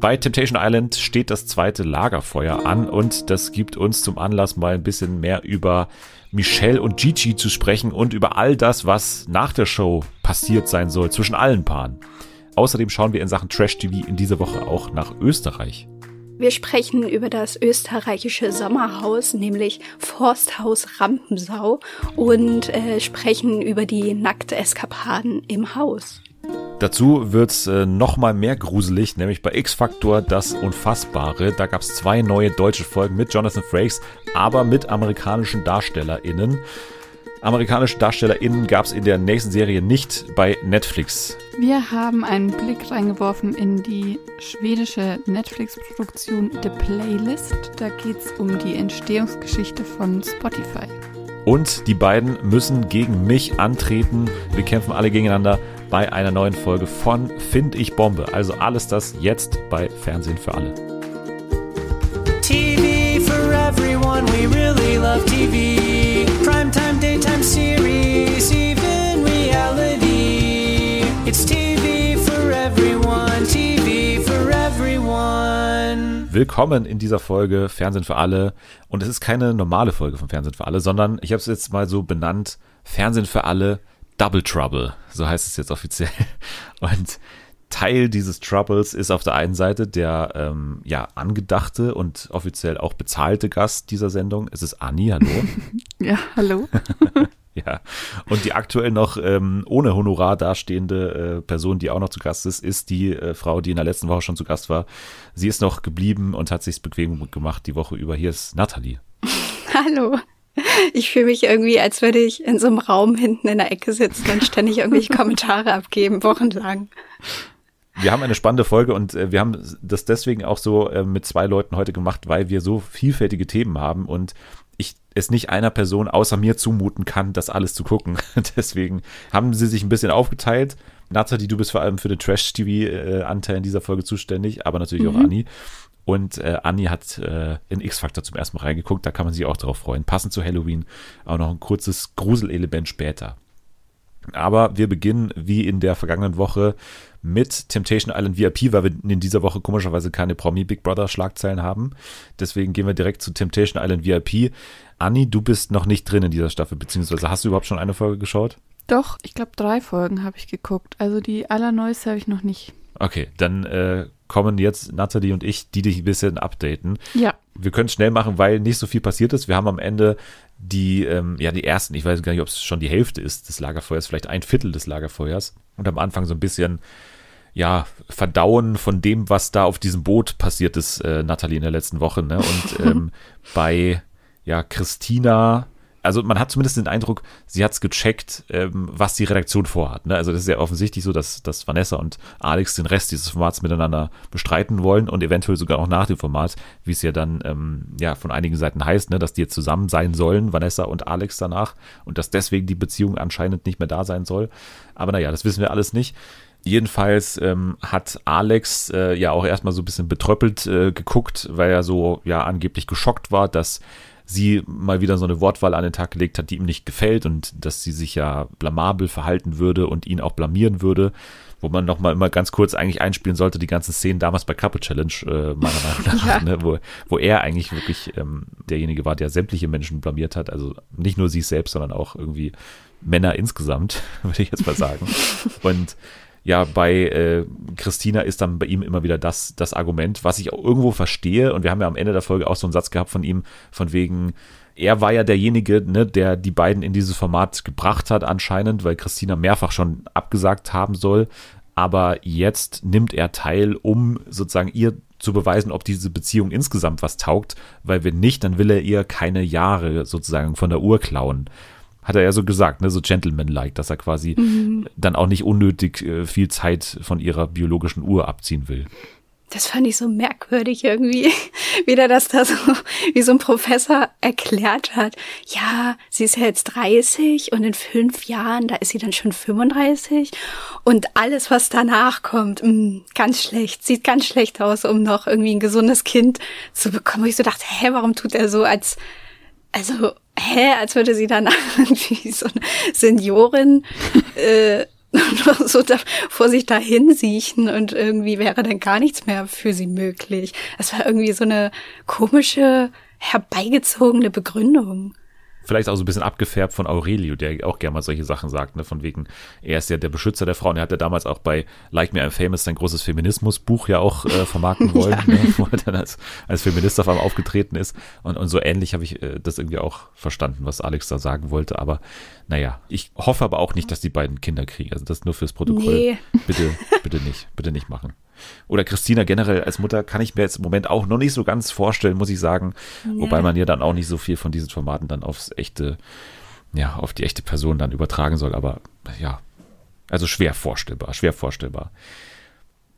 Bei Temptation Island steht das zweite Lagerfeuer an und das gibt uns zum Anlass mal ein bisschen mehr über Michelle und Gigi zu sprechen und über all das, was nach der Show passiert sein soll zwischen allen Paaren. Außerdem schauen wir in Sachen Trash TV in dieser Woche auch nach Österreich. Wir sprechen über das österreichische Sommerhaus, nämlich Forsthaus Rampensau und äh, sprechen über die Nackteskapaden im Haus. Dazu wird's äh, noch mal mehr gruselig, nämlich bei X-Factor das Unfassbare. Da gab's zwei neue deutsche Folgen mit Jonathan Frakes, aber mit amerikanischen DarstellerInnen. Amerikanische DarstellerInnen gab's in der nächsten Serie nicht bei Netflix. Wir haben einen Blick reingeworfen in die schwedische Netflix-Produktion The Playlist. Da geht's um die Entstehungsgeschichte von Spotify. Und die beiden müssen gegen mich antreten. Wir kämpfen alle gegeneinander bei einer neuen Folge von Find ich Bombe. Also alles das jetzt bei Fernsehen für alle. TV for everyone, we really love TV. Primetime, daytime series, even reality. It's TV for everyone, TV for everyone. Willkommen in dieser Folge Fernsehen für alle. Und es ist keine normale Folge von Fernsehen für alle, sondern ich habe es jetzt mal so benannt, Fernsehen für alle Double Trouble, so heißt es jetzt offiziell. Und Teil dieses Troubles ist auf der einen Seite der ähm, ja angedachte und offiziell auch bezahlte Gast dieser Sendung. Es ist Anni, hallo. Ja, hallo. ja. Und die aktuell noch ähm, ohne Honorar dastehende äh, Person, die auch noch zu Gast ist, ist die äh, Frau, die in der letzten Woche schon zu Gast war. Sie ist noch geblieben und hat sich bequem gemacht die Woche über. Hier ist Nathalie. Hallo. Ich fühle mich irgendwie, als würde ich in so einem Raum hinten in der Ecke sitzen und ständig irgendwelche Kommentare abgeben, wochenlang. Wir haben eine spannende Folge und äh, wir haben das deswegen auch so äh, mit zwei Leuten heute gemacht, weil wir so vielfältige Themen haben und ich es nicht einer Person außer mir zumuten kann, das alles zu gucken. deswegen haben sie sich ein bisschen aufgeteilt. Nathalie, du bist vor allem für den Trash-TV-Anteil in dieser Folge zuständig, aber natürlich mhm. auch Anni. Und äh, Anni hat äh, in X-Factor zum ersten Mal reingeguckt, da kann man sich auch drauf freuen. Passend zu Halloween auch noch ein kurzes Gruselelement später. Aber wir beginnen wie in der vergangenen Woche mit Temptation Island VIP, weil wir in dieser Woche komischerweise keine Promi Big Brother Schlagzeilen haben. Deswegen gehen wir direkt zu Temptation Island VIP. Anni, du bist noch nicht drin in dieser Staffel, beziehungsweise hast du überhaupt schon eine Folge geschaut? Doch, ich glaube drei Folgen habe ich geguckt. Also die allerneueste habe ich noch nicht. Okay, dann äh, kommen jetzt Nathalie und ich, die dich ein bisschen updaten. Ja. Wir können es schnell machen, weil nicht so viel passiert ist. Wir haben am Ende die, ähm, ja, die ersten, ich weiß gar nicht, ob es schon die Hälfte ist des Lagerfeuers, vielleicht ein Viertel des Lagerfeuers. Und am Anfang so ein bisschen, ja, Verdauen von dem, was da auf diesem Boot passiert ist, äh, Nathalie in der letzten Woche. Ne? Und ähm, bei, ja, Christina also man hat zumindest den Eindruck, sie hat es gecheckt, ähm, was die Redaktion vorhat. Ne? Also das ist ja offensichtlich so, dass, dass Vanessa und Alex den Rest dieses Formats miteinander bestreiten wollen und eventuell sogar auch nach dem Format, wie es ja dann ähm, ja von einigen Seiten heißt, ne? dass die jetzt zusammen sein sollen, Vanessa und Alex danach und dass deswegen die Beziehung anscheinend nicht mehr da sein soll. Aber naja, das wissen wir alles nicht. Jedenfalls ähm, hat Alex äh, ja auch erstmal so ein bisschen betröppelt äh, geguckt, weil er so ja angeblich geschockt war, dass sie mal wieder so eine Wortwahl an den Tag gelegt hat, die ihm nicht gefällt und dass sie sich ja blamabel verhalten würde und ihn auch blamieren würde, wo man nochmal immer ganz kurz eigentlich einspielen sollte, die ganzen Szenen damals bei Couple Challenge, äh, meiner Meinung nach, ja. ne, wo, wo er eigentlich wirklich ähm, derjenige war, der sämtliche Menschen blamiert hat, also nicht nur sich selbst, sondern auch irgendwie Männer insgesamt, würde ich jetzt mal sagen. Und ja, bei äh, Christina ist dann bei ihm immer wieder das, das Argument, was ich auch irgendwo verstehe. Und wir haben ja am Ende der Folge auch so einen Satz gehabt von ihm, von wegen, er war ja derjenige, ne, der die beiden in dieses Format gebracht hat, anscheinend, weil Christina mehrfach schon abgesagt haben soll. Aber jetzt nimmt er teil, um sozusagen ihr zu beweisen, ob diese Beziehung insgesamt was taugt, weil wenn nicht, dann will er ihr keine Jahre sozusagen von der Uhr klauen hat er ja so gesagt, ne, so gentleman-like, dass er quasi mhm. dann auch nicht unnötig äh, viel Zeit von ihrer biologischen Uhr abziehen will. Das fand ich so merkwürdig irgendwie, wie der das da so, wie so ein Professor erklärt hat. Ja, sie ist ja jetzt 30 und in fünf Jahren, da ist sie dann schon 35 und alles, was danach kommt, mh, mm, ganz schlecht, sieht ganz schlecht aus, um noch irgendwie ein gesundes Kind zu bekommen. Und ich so dachte, hä, warum tut er so, als, also hä, als würde sie dann irgendwie so eine Seniorin äh, so da, vor sich dahin siechen und irgendwie wäre dann gar nichts mehr für sie möglich. Das war irgendwie so eine komische, herbeigezogene Begründung vielleicht auch so ein bisschen abgefärbt von Aurelio, der auch gerne mal solche Sachen sagt, ne, von wegen, er ist ja der Beschützer der Frauen. Er hat ja damals auch bei Like Me I'm Famous sein großes Feminismusbuch ja auch äh, vermarkten wollen, ja. ne, wo er dann als, als Feminist auf einmal aufgetreten ist. Und, und so ähnlich habe ich äh, das irgendwie auch verstanden, was Alex da sagen wollte. Aber naja, ich hoffe aber auch nicht, dass die beiden Kinder kriegen. Also das nur fürs Protokoll. Nee. Bitte, bitte nicht, bitte nicht machen. Oder Christina generell als Mutter kann ich mir jetzt im Moment auch noch nicht so ganz vorstellen, muss ich sagen. Ja. Wobei man ja dann auch nicht so viel von diesen Formaten dann aufs echte, ja, auf die echte Person dann übertragen soll. Aber ja, also schwer vorstellbar, schwer vorstellbar.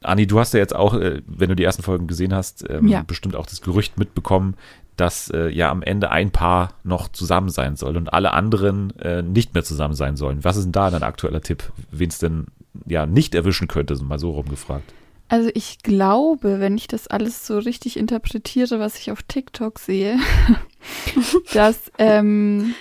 Anni, du hast ja jetzt auch, äh, wenn du die ersten Folgen gesehen hast, ähm, ja. bestimmt auch das Gerücht mitbekommen, dass äh, ja am Ende ein Paar noch zusammen sein soll und alle anderen äh, nicht mehr zusammen sein sollen. Was ist denn da dein aktueller Tipp, wen es denn ja nicht erwischen könnte, so mal so rumgefragt? Also ich glaube, wenn ich das alles so richtig interpretiere, was ich auf TikTok sehe, dass ähm,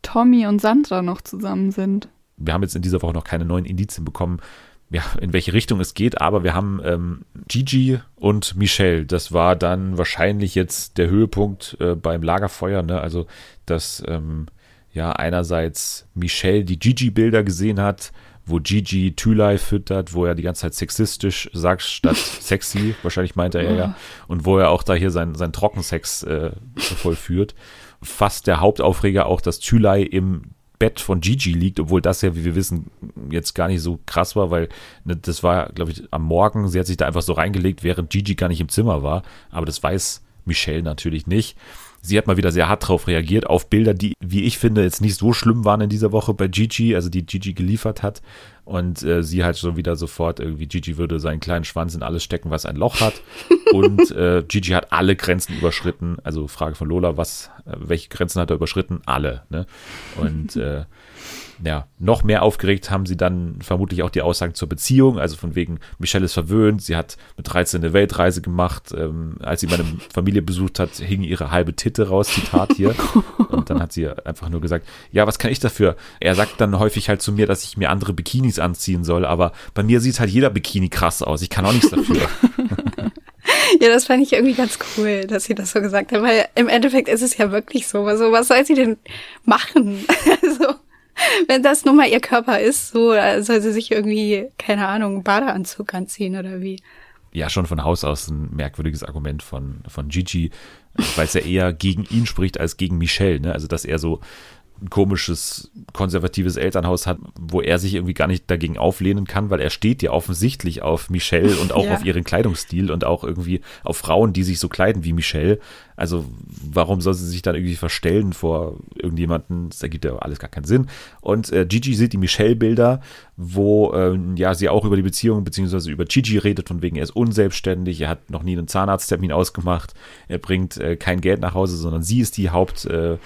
Tommy und Sandra noch zusammen sind. Wir haben jetzt in dieser Woche noch keine neuen Indizien bekommen, ja, in welche Richtung es geht, aber wir haben ähm, Gigi und Michelle. Das war dann wahrscheinlich jetzt der Höhepunkt äh, beim Lagerfeuer, ne? Also, dass ähm, ja einerseits Michelle die Gigi-Bilder gesehen hat, wo Gigi Thülei füttert, wo er die ganze Zeit sexistisch sagt, statt sexy, wahrscheinlich meinte er ja, und wo er auch da hier sein, sein Trockensex äh, vollführt. Fast der Hauptaufreger auch, dass Thülei im Bett von Gigi liegt, obwohl das ja, wie wir wissen, jetzt gar nicht so krass war, weil ne, das war, glaube ich, am Morgen, sie hat sich da einfach so reingelegt, während Gigi gar nicht im Zimmer war, aber das weiß Michelle natürlich nicht. Sie hat mal wieder sehr hart drauf reagiert, auf Bilder, die, wie ich finde, jetzt nicht so schlimm waren in dieser Woche bei Gigi, also die Gigi geliefert hat. Und äh, sie halt schon wieder sofort irgendwie, Gigi würde seinen kleinen Schwanz in alles stecken, was ein Loch hat. Und äh, Gigi hat alle Grenzen überschritten. Also Frage von Lola, was, äh, welche Grenzen hat er überschritten? Alle. Ne? Und äh, ja, noch mehr aufgeregt haben sie dann vermutlich auch die Aussagen zur Beziehung, also von wegen, Michelle ist verwöhnt, sie hat mit 13 eine Weltreise gemacht, ähm, als sie meine Familie besucht hat, hing ihre halbe Titte raus, Zitat hier. Und dann hat sie einfach nur gesagt, ja, was kann ich dafür? Er sagt dann häufig halt zu mir, dass ich mir andere Bikinis anziehen soll, aber bei mir sieht halt jeder Bikini krass aus, ich kann auch nichts dafür. Ja, das fand ich irgendwie ganz cool, dass sie das so gesagt hat, weil im Endeffekt ist es ja wirklich so. Also, was soll sie denn machen? Also, wenn das nun mal ihr Körper ist, so soll sie sich irgendwie, keine Ahnung, Badeanzug anziehen oder wie. Ja, schon von Haus aus ein merkwürdiges Argument von, von Gigi, weil es ja eher gegen ihn spricht als gegen Michelle, ne? Also, dass er so ein komisches konservatives Elternhaus hat, wo er sich irgendwie gar nicht dagegen auflehnen kann, weil er steht ja offensichtlich auf Michelle und auch ja. auf ihren Kleidungsstil und auch irgendwie auf Frauen, die sich so kleiden wie Michelle. Also warum soll sie sich dann irgendwie verstellen vor irgendjemanden? Das ergibt ja alles gar keinen Sinn. Und äh, Gigi sieht die Michelle-Bilder, wo äh, ja sie auch über die Beziehung beziehungsweise über Gigi redet, von wegen er ist unselbstständig, er hat noch nie einen Zahnarzttermin ausgemacht, er bringt äh, kein Geld nach Hause, sondern sie ist die Haupt äh,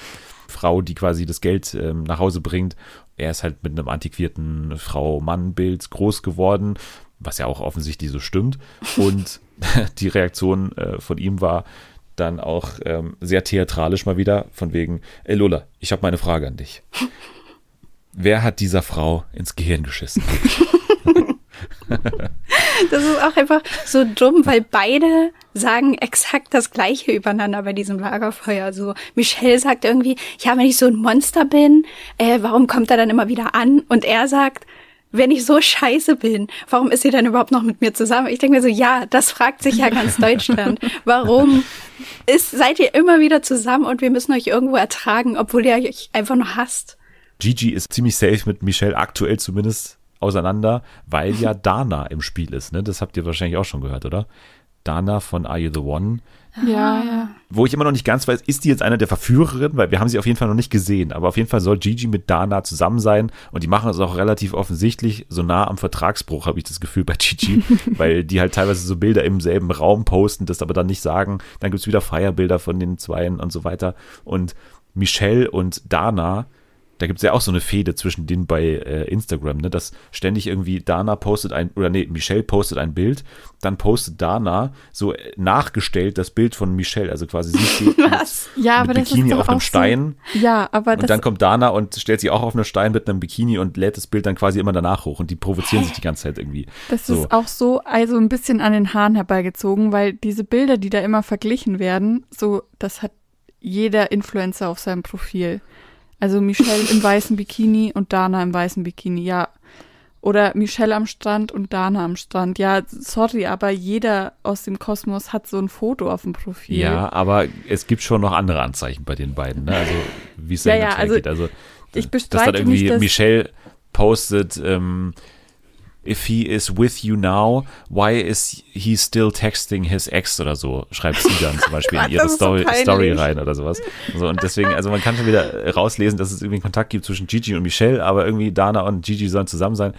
Frau, die quasi das Geld ähm, nach Hause bringt. Er ist halt mit einem antiquierten Frau-Mann-Bild groß geworden, was ja auch offensichtlich so stimmt. Und die Reaktion äh, von ihm war dann auch ähm, sehr theatralisch mal wieder, von wegen, ey Lola, ich habe meine Frage an dich. Wer hat dieser Frau ins Gehirn geschissen? Das ist auch einfach so dumm, weil beide sagen exakt das Gleiche übereinander bei diesem Lagerfeuer. So Michelle sagt irgendwie, ja, wenn ich so ein Monster bin, äh, warum kommt er dann immer wieder an? Und er sagt, wenn ich so scheiße bin, warum ist sie denn überhaupt noch mit mir zusammen? Ich denke mir so, ja, das fragt sich ja ganz Deutschland. Warum ist, seid ihr immer wieder zusammen und wir müssen euch irgendwo ertragen, obwohl ihr euch einfach nur hasst? Gigi ist ziemlich safe mit Michelle, aktuell zumindest auseinander, weil ja Dana im Spiel ist. Ne? Das habt ihr wahrscheinlich auch schon gehört, oder? Dana von Are You the One? Ja, ja. Wo ich immer noch nicht ganz weiß, ist die jetzt eine der Verführerinnen, weil wir haben sie auf jeden Fall noch nicht gesehen. Aber auf jeden Fall soll Gigi mit Dana zusammen sein und die machen es auch relativ offensichtlich. So nah am Vertragsbruch habe ich das Gefühl bei Gigi, weil die halt teilweise so Bilder im selben Raum posten, das aber dann nicht sagen. Dann gibt es wieder Feierbilder von den Zweien und so weiter. Und Michelle und Dana da gibt es ja auch so eine Fehde zwischen denen bei äh, Instagram, ne, dass ständig irgendwie Dana postet ein, oder nee, Michelle postet ein Bild, dann postet Dana so äh, nachgestellt das Bild von Michelle, also quasi sie steht Was? Ja, aber mit Bikini auf einem Stein So, ja, aber und das dann kommt Dana und stellt sich auch auf einen Stein mit einem Bikini und lädt das Bild dann quasi immer danach hoch und die provozieren sich die ganze Zeit irgendwie. Das So. ist auch so, also ein bisschen an den Haaren herbeigezogen, weil diese Bilder, die da immer verglichen werden, so, das hat jeder Influencer auf seinem Profil. Also Michelle im weißen Bikini und Dana im weißen Bikini, ja. Oder Michelle am Strand und Dana am Strand. Ja, sorry, aber jeder aus dem Kosmos hat so ein Foto auf dem Profil. Ja, aber es gibt schon noch andere Anzeichen bei den beiden, ne? Also wie es Ja, ja, ja, also geht. Also ich dass bestreite dann irgendwie nicht, dass- Michelle postet, ähm, if he is with you now, why is he still texting his ex oder so, schreibt sie dann zum Beispiel in ihre so Story, peinlich. Story rein oder sowas. So, und deswegen, also man kann schon wieder rauslesen, dass es irgendwie einen Kontakt gibt zwischen Gigi und Michelle, aber irgendwie Dana und Gigi sollen zusammen sein.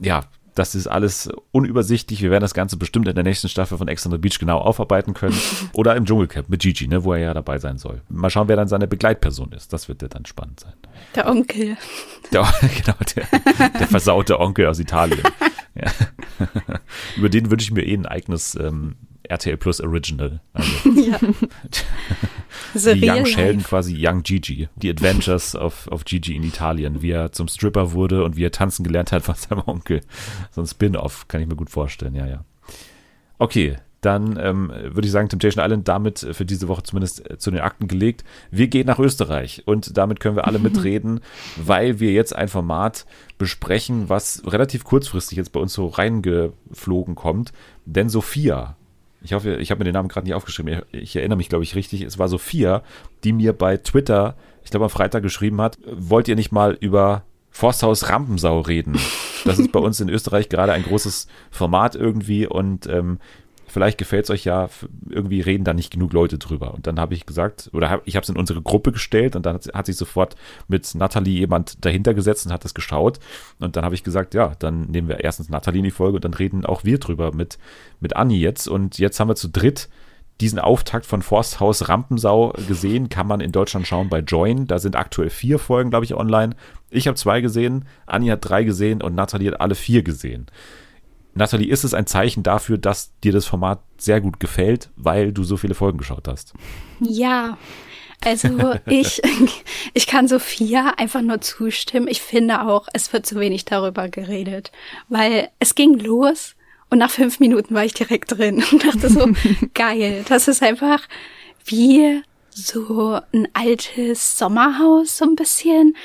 Ja, das ist alles unübersichtlich. Wir werden das Ganze bestimmt in der nächsten Staffel von Ex on the Beach genau aufarbeiten können. Oder im Dschungelcamp mit Gigi, ne, wo er ja dabei sein soll. Mal schauen, wer dann seine Begleitperson ist. Das wird ja dann spannend sein. Der Onkel. Der, genau, der, der versaute Onkel aus Italien. Ja. Über den wünsche ich mir eh ein eigenes ähm, RTL Plus Original. Also Ja. Die Young Sheldon, quasi Young Gigi. Die Adventures of, of Gigi in Italien. Wie er zum Stripper wurde und wie er tanzen gelernt hat von seinem Onkel. So ein Spin-off, kann ich mir gut vorstellen, ja, ja. Okay, dann ähm, würde ich sagen, Temptation Island damit für diese Woche zumindest äh, zu den Akten gelegt. Wir gehen nach Österreich und damit können wir alle mitreden, weil wir jetzt ein Format besprechen, was relativ kurzfristig jetzt bei uns so reingeflogen kommt. Denn Sophia, ich hoffe, ich habe mir den Namen gerade nicht aufgeschrieben, ich, ich erinnere mich, glaube ich, richtig, es war Sophia, die mir bei Twitter, ich glaube am Freitag geschrieben hat, wollt ihr nicht mal über Forsthaus Rampensau reden? Das ist bei uns in Österreich gerade ein großes Format irgendwie und ähm, vielleicht gefällt es euch ja, irgendwie reden da nicht genug Leute drüber. Und dann habe ich gesagt, oder hab, ich habe es in unsere Gruppe gestellt und dann hat, hat sich sofort mit Nathalie jemand dahinter gesetzt und hat das geschaut. Und dann habe ich gesagt, ja, dann nehmen wir erstens Nathalie in die Folge und dann reden auch wir drüber mit, mit Anni jetzt. Und jetzt haben wir zu dritt diesen Auftakt von Forsthaus Rampensau gesehen, kann man in Deutschland schauen bei Join. Da sind aktuell vier Folgen, glaube ich, online. Ich habe zwei gesehen, Anni hat drei gesehen und Nathalie hat alle vier gesehen. Nathalie, ist es ein Zeichen dafür, dass dir das Format sehr gut gefällt, weil du so viele Folgen geschaut hast? Ja, also ich, ich kann Sophia einfach nur zustimmen. Ich finde auch, es wird zu wenig darüber geredet, weil es ging los und nach fünf Minuten war ich direkt drin und dachte so, geil, das ist einfach wie so ein altes Sommerhaus, so ein bisschen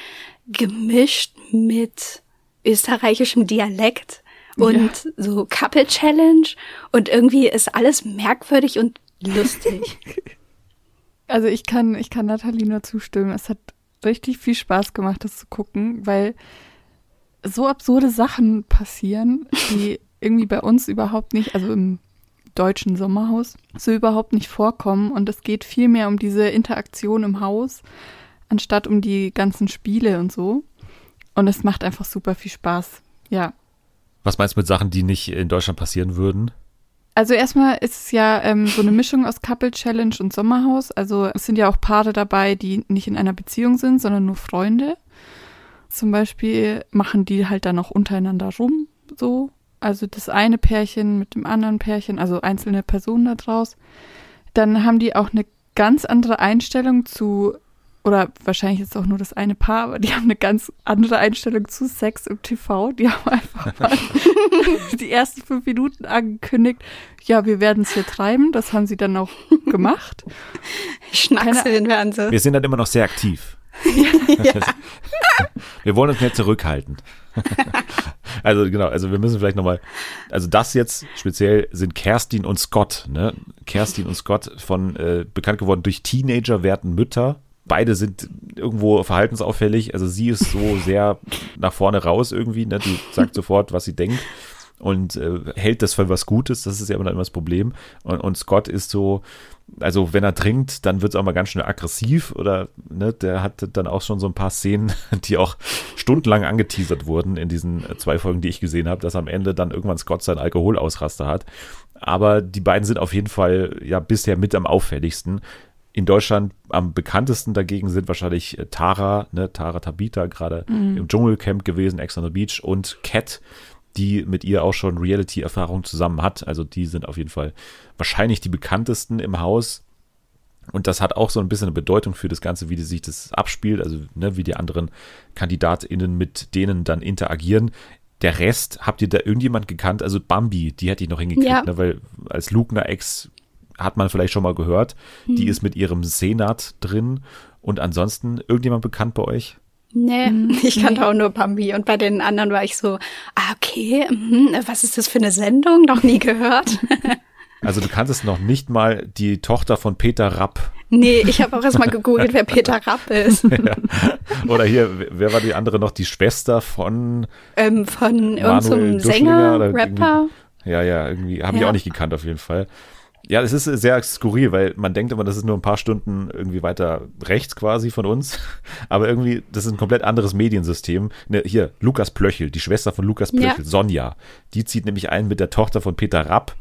gemischt mit österreichischem Dialekt und so Couple Challenge und irgendwie ist alles merkwürdig und lustig. Also ich kann, ich kann Nathalie nur zustimmen. Es hat richtig viel Spaß gemacht, das zu gucken, weil so absurde Sachen passieren, die irgendwie bei uns überhaupt nicht, also im deutschen Sommerhaus, so überhaupt nicht vorkommen. Und es geht viel mehr um diese Interaktion im Haus, anstatt um die ganzen Spiele und so. Und es macht einfach super viel Spaß. Ja. Was meinst du mit Sachen, die nicht in Deutschland passieren würden? Also erstmal ist es ja ähm, so eine Mischung aus Couple Challenge und Sommerhaus. Also es sind ja auch Paare dabei, die nicht in einer Beziehung sind, sondern nur Freunde. Zum Beispiel machen die halt dann auch untereinander rum, so. Also das eine Pärchen mit dem anderen Pärchen, also einzelne Personen da draus. Dann haben die auch eine ganz andere Einstellung zu, oder wahrscheinlich ist es auch nur das eine Paar, aber die haben eine ganz andere Einstellung zu Sex im TV. Die haben einfach mal die ersten fünf Minuten angekündigt, ja, wir werden es hier treiben. Das haben sie dann auch gemacht. Schnackseln werden sie. Wir sind dann immer noch sehr aktiv. Wir wollen uns nicht zurückhalten. also genau, also wir müssen vielleicht nochmal, also das jetzt speziell sind Kerstin und Scott, ne? Kerstin und Scott von äh, bekannt geworden durch Teenager werden Mütter. Beide sind irgendwo verhaltensauffällig. Also sie ist so sehr nach vorne raus irgendwie, ne? Die sagt sofort, was sie denkt und äh, hält das für was Gutes. Das ist ja immer, immer das Problem. Und, und Scott ist so, also wenn er trinkt, dann wird es auch mal ganz schnell aggressiv oder ne, der hat dann auch schon so ein paar Szenen, die auch stundenlang angeteasert wurden in diesen äh, zwei Folgen, die ich gesehen habe, dass am Ende dann irgendwann Scott seinen Alkoholausraster hat. Aber die beiden sind auf jeden Fall ja bisher mit am auffälligsten. In Deutschland am bekanntesten dagegen sind wahrscheinlich äh, Tara, ne, Tara Tabita, gerade im Dschungelcamp gewesen, Ex on the Beach und Cat, die mit ihr auch schon Reality-Erfahrung zusammen hat. Also die sind auf jeden Fall wahrscheinlich die bekanntesten im Haus. Und das hat auch so ein bisschen eine Bedeutung für das Ganze, wie sich das abspielt, also ne, wie die anderen KandidatInnen mit denen dann interagieren. Der Rest, habt ihr da irgendjemand gekannt? Also Bambi, die hätte ich noch hingekriegt, Ja. ne, weil als Lugner-Ex hat man vielleicht schon mal gehört. Die ist mit ihrem Senat drin. Und ansonsten irgendjemand bekannt bei euch? Nee, ich kannte auch nur Bambi und bei den anderen war ich so, ah, okay, mhm, was ist das für eine Sendung? Noch nie gehört. Also du kanntest noch nicht mal die Tochter von Peter Rapp. nee, ich habe auch erstmal gegoogelt, wer Peter Rapp ist. Oder hier, wer war die andere noch? Die Schwester von ähm, von irgendeinem Sänger, oder Rapper. Ja, ja, irgendwie habe ich Ja. auch nicht gekannt auf jeden Fall. Ja, es ist sehr skurril, weil man denkt immer, das ist nur ein paar Stunden irgendwie weiter rechts quasi von uns. Aber irgendwie, das ist ein komplett anderes Mediensystem. Ne, hier, Lukas Plöchel, die Schwester von Lukas Plöchel, Ja. Sonja, die zieht nämlich ein mit der Tochter von Peter Rapp.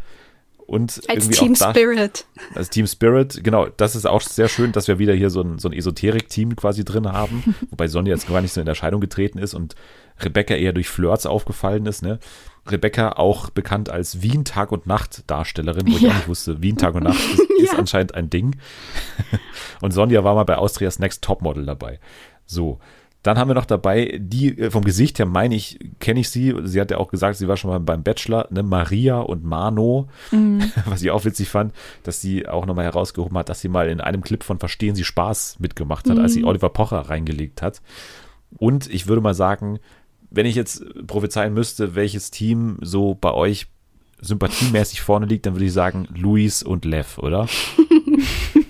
Und Als Team da, Spirit. als Team Spirit, genau, das ist auch sehr schön, dass wir wieder hier so ein, so ein Esoterik-Team quasi drin haben, wobei Sonja jetzt gar nicht so in Erscheinung getreten ist und Rebecca eher durch Flirts aufgefallen ist, ne? Rebecca auch bekannt als Wien Tag und Nacht Darstellerin, wo ich auch nicht wusste, Wien Tag und Nacht ist, ist anscheinend ein Ding. Und Sonja war mal bei Austrias Next Topmodel dabei. So. Dann haben wir noch dabei, die äh, vom Gesicht her meine ich, kenne ich sie. Sie hat ja auch gesagt, sie war schon mal beim Bachelor, ne, Maria und Mano, was ich auch witzig fand, dass sie auch nochmal herausgehoben hat, dass sie mal in einem Clip von Verstehen Sie Spaß mitgemacht hat, als sie Oliver Pocher reingelegt hat. Und ich würde mal sagen, wenn ich jetzt prophezeien müsste, welches Team so bei euch sympathiemäßig vorne liegt, dann würde ich sagen Luis und Lev, oder?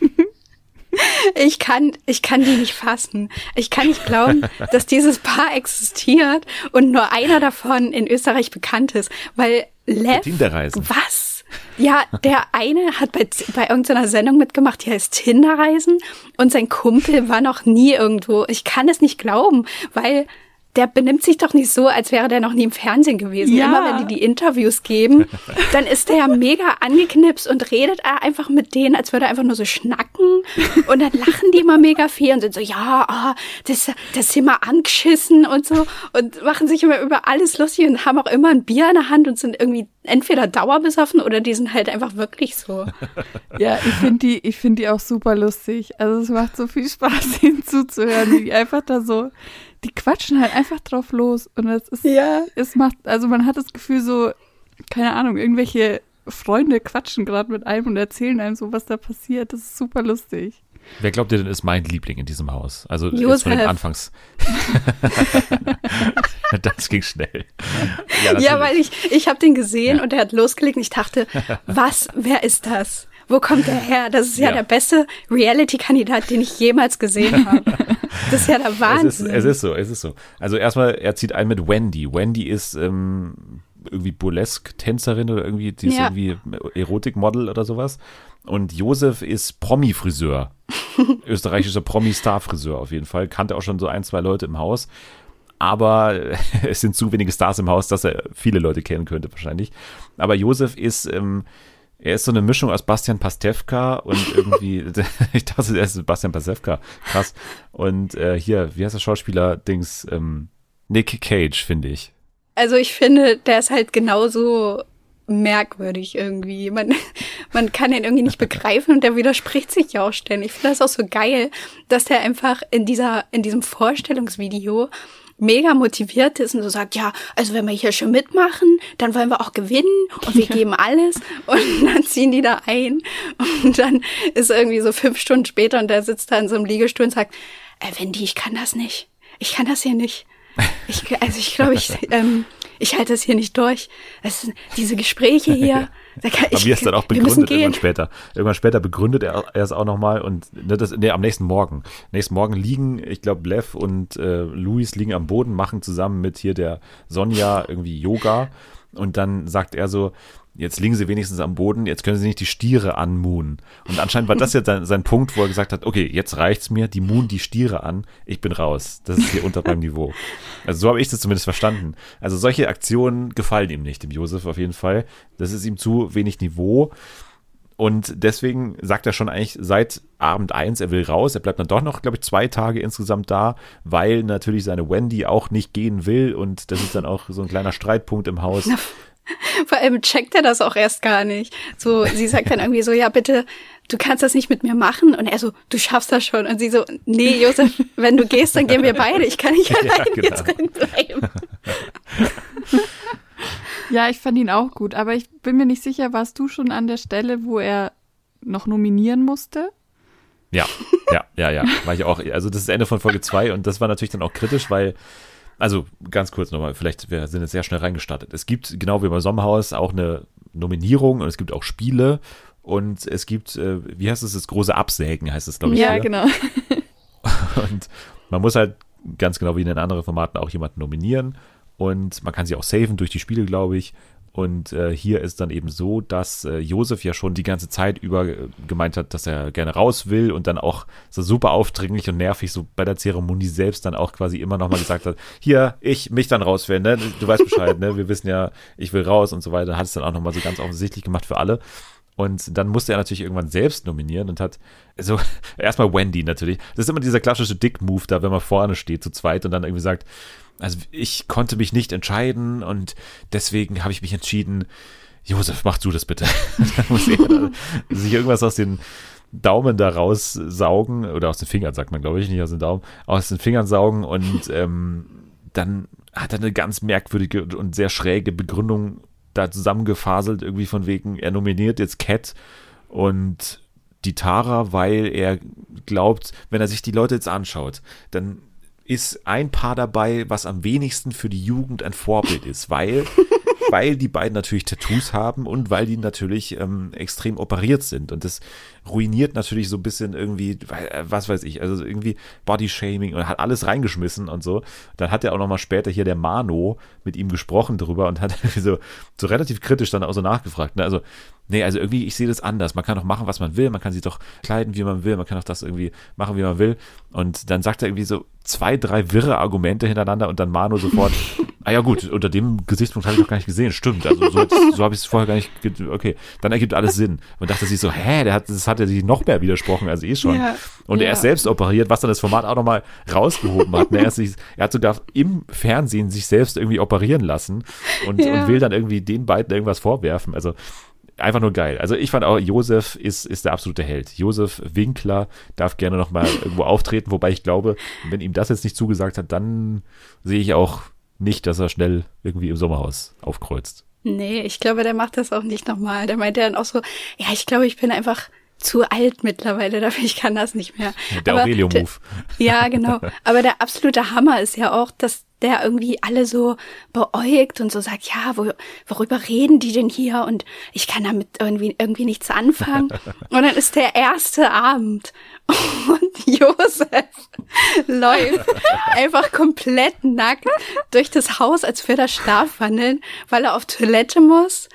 Ich kann, ich kann die nicht fassen. Ich kann nicht glauben, dass dieses Paar existiert und nur einer davon in Österreich bekannt ist, weil Lev, Tinderreisen. was? Ja, der eine hat bei, bei irgendeiner Sendung mitgemacht, die heißt Tinderreisen und sein Kumpel war noch nie irgendwo. Ich kann es nicht glauben, weil der benimmt sich doch nicht so, als wäre der noch nie im Fernsehen gewesen. Ja. Immer wenn die die Interviews geben, dann ist der ja mega angeknipst und redet er einfach mit denen, als würde er einfach nur so schnacken. Und dann lachen die immer mega viel und sind so, ja, ah, das, das ist immer angeschissen und so. Und machen sich immer über alles lustig und haben auch immer ein Bier in der Hand und sind irgendwie entweder dauerbesoffen oder die sind halt einfach wirklich so. Ja, ich finde die, ich finde die auch super lustig. Also es macht so viel Spaß, ihnen zuzuhören, wie die einfach da so, die quatschen halt einfach drauf los. Und es ist, Ja. es macht, also man hat das Gefühl so, keine Ahnung, irgendwelche Freunde quatschen gerade mit einem und erzählen einem so, was da passiert. Das ist super lustig. Wer glaubt ihr denn ist mein Liebling in diesem Haus? Also jetzt Josef. von den Anfangs. das ging schnell. Ja, natürlich. weil ich, ich habe den gesehen und er hat losgelegt und ich dachte, was, wer ist das? Wo kommt der her? Das ist ja, Ja. der beste Reality-Kandidat, den ich jemals gesehen habe. Das ist ja der Es ist, Wahnsinn. es ist so, es ist so. Also erstmal, er zieht ein mit Wendy. Wendy ist ähm, irgendwie Burlesque-Tänzerin oder irgendwie, die ist Ja. irgendwie Erotikmodel oder sowas. Und Josef ist Promi-Friseur. Österreichischer Promi-Star-Friseur auf jeden Fall. Kannte auch schon so ein, zwei Leute im Haus. Aber es sind zu wenige Stars im Haus, dass er viele Leute kennen könnte wahrscheinlich. Aber Josef ist, ähm, er ist so eine Mischung aus Bastian Pastewka und irgendwie, ich dachte, er ist Bastian Pastewka. Krass. Und äh, hier, wie heißt der Schauspieler? Dings, ähm, Nick Cage, finde ich. Also ich finde, der ist halt genauso merkwürdig irgendwie. Man, man kann ihn irgendwie nicht begreifen und der widerspricht sich ja auch ständig. Ich finde das auch so geil, dass der einfach in dieser, in diesem Vorstellungsvideo mega motiviert ist und so sagt, ja, also wenn wir hier schon mitmachen, dann wollen wir auch gewinnen und wir geben alles und dann ziehen die da ein und dann ist irgendwie so fünf Stunden später und der sitzt da in so einem Liegestuhl und sagt, äh, Wendy, ich kann das nicht. Ich kann das hier nicht. Ich, also ich glaube, ich, ähm, ich halte das hier nicht durch. Es sind diese Gespräche hier. Wie er es dann auch begründet irgendwann später. Irgendwann später begründet er, er es auch nochmal und ne, das, nee, am nächsten Morgen. Nächsten Morgen liegen, ich glaube, Lev und äh, Luis liegen am Boden, machen zusammen mit hier der Sonja irgendwie Yoga und dann sagt er so, jetzt liegen sie wenigstens am Boden, jetzt können sie nicht die Stiere anmuhen. Und anscheinend war das jetzt sein, sein Punkt, wo er gesagt hat, okay, jetzt reicht's mir, die muhen die Stiere an, ich bin raus. Das ist hier unter meinem Niveau. Also so habe ich das zumindest verstanden. Also solche Aktionen gefallen ihm nicht, dem Josef auf jeden Fall. Das ist ihm zu wenig Niveau. Und deswegen sagt er schon eigentlich seit Abend eins, er will raus. Er bleibt dann doch noch, glaube ich, zwei Tage insgesamt da, weil natürlich seine Wendy auch nicht gehen will. Und das ist dann auch so ein kleiner Streitpunkt im Haus. Vor allem checkt er das auch erst gar nicht. So, sie sagt dann irgendwie so, ja, bitte, du kannst das nicht mit mir machen. Und er so, du schaffst das schon. Und sie so, nee, Josef, wenn du gehst, dann gehen wir beide. Ich kann nicht Ja, allein hier genau. drin bleiben. Ja, ich fand ihn auch gut, aber ich bin mir nicht sicher, warst du schon an der Stelle, wo er noch nominieren musste? Ja, ja, ja, ja. War ich auch. Also das ist das Ende von Folge 2 und das war natürlich dann auch kritisch, weil, also ganz kurz nochmal, vielleicht wir sind jetzt sehr schnell reingestartet. Es gibt, genau wie beim Sommerhaus, auch eine Nominierung und es gibt auch Spiele und es gibt, äh, wie heißt es, das große Absägen heißt es, glaube ich. ja, hier. genau. Und man muss halt ganz genau wie in den anderen Formaten auch jemanden nominieren und man kann sie auch saven durch die Spiele, glaube ich. Und äh, hier ist dann eben so, dass äh, Josef ja schon die ganze Zeit über äh, gemeint hat, dass er gerne raus will und dann auch so super aufdringlich und nervig so bei der Zeremonie selbst dann auch quasi immer nochmal gesagt hat, hier, ich, mich dann rauswählen, ne? Du weißt Bescheid, ne? Wir wissen ja, ich will raus und so weiter. Hat es dann auch nochmal so ganz offensichtlich gemacht für alle. Und dann musste er natürlich irgendwann selbst nominieren und hat so erstmal Wendy natürlich. Das ist immer dieser klassische Dick-Move da, wenn man vorne steht zu zweit und dann irgendwie sagt, also ich konnte mich nicht entscheiden und deswegen habe ich mich entschieden, Josef, mach du das bitte. dann muss er da sich irgendwas aus den Daumen da raussaugen oder aus den Fingern, sagt man, glaube ich, nicht aus den Daumen, aus den Fingern saugen und ähm, dann hat er eine ganz merkwürdige und sehr schräge Begründung da zusammengefaselt, irgendwie von wegen, er nominiert jetzt Cat und die Tara, weil er glaubt, wenn er sich die Leute jetzt anschaut, dann ist ein Paar dabei, was am wenigsten für die Jugend ein Vorbild ist, weil, weil die beiden natürlich Tattoos haben und weil die natürlich ähm, extrem operiert sind. Und das ruiniert natürlich so ein bisschen irgendwie, äh, was weiß ich, also irgendwie Bodyshaming und hat alles reingeschmissen und so. Dann hat er auch nochmal später hier der Mano mit ihm gesprochen drüber und hat so, so relativ kritisch dann auch so nachgefragt. Ne? Also, nee, also irgendwie, ich sehe das anders. Man kann doch machen, was man will, man kann sich doch kleiden, wie man will, man kann doch das irgendwie machen, wie man will. Und dann sagt er irgendwie so zwei, drei wirre Argumente hintereinander und dann Mano sofort, ah ja gut, unter dem Gesichtspunkt habe ich doch gar nicht gesehen, stimmt. Also so, so habe ich es vorher gar nicht, okay, dann ergibt alles Sinn. Und dachte sich so, hä, der hat, das hat er sich noch mehr widersprochen als eh schon. Ja. Und er Ja. ist selbst operiert, was dann das Format auch nochmal rausgehoben hat. Ne? Er, sich, er hat sogar im Fernsehen sich selbst irgendwie operieren lassen und, Ja. und will dann irgendwie den beiden irgendwas vorwerfen. Also einfach nur geil. Also ich fand auch, Josef ist, ist der absolute Held. Josef Winkler darf gerne nochmal irgendwo auftreten, wobei ich glaube, wenn ihm das jetzt nicht zugesagt hat, dann sehe ich auch nicht, dass er schnell irgendwie im Sommerhaus aufkreuzt. Nee, ich glaube, der macht das auch nicht nochmal. Der meinte dann auch so, ja, ich glaube, ich bin einfach zu alt mittlerweile dafür, ich kann das nicht mehr. Der Aurelio-Move. Ja, genau. Aber der absolute Hammer ist ja auch, dass der irgendwie alle so beäugt und so sagt, ja, wo, worüber reden die denn hier? Und ich kann damit irgendwie, irgendwie nichts anfangen. Und dann ist der erste Abend und Josef läuft einfach komplett nackt durch das Haus, als würde er schlafwandeln, weil er auf Toilette muss.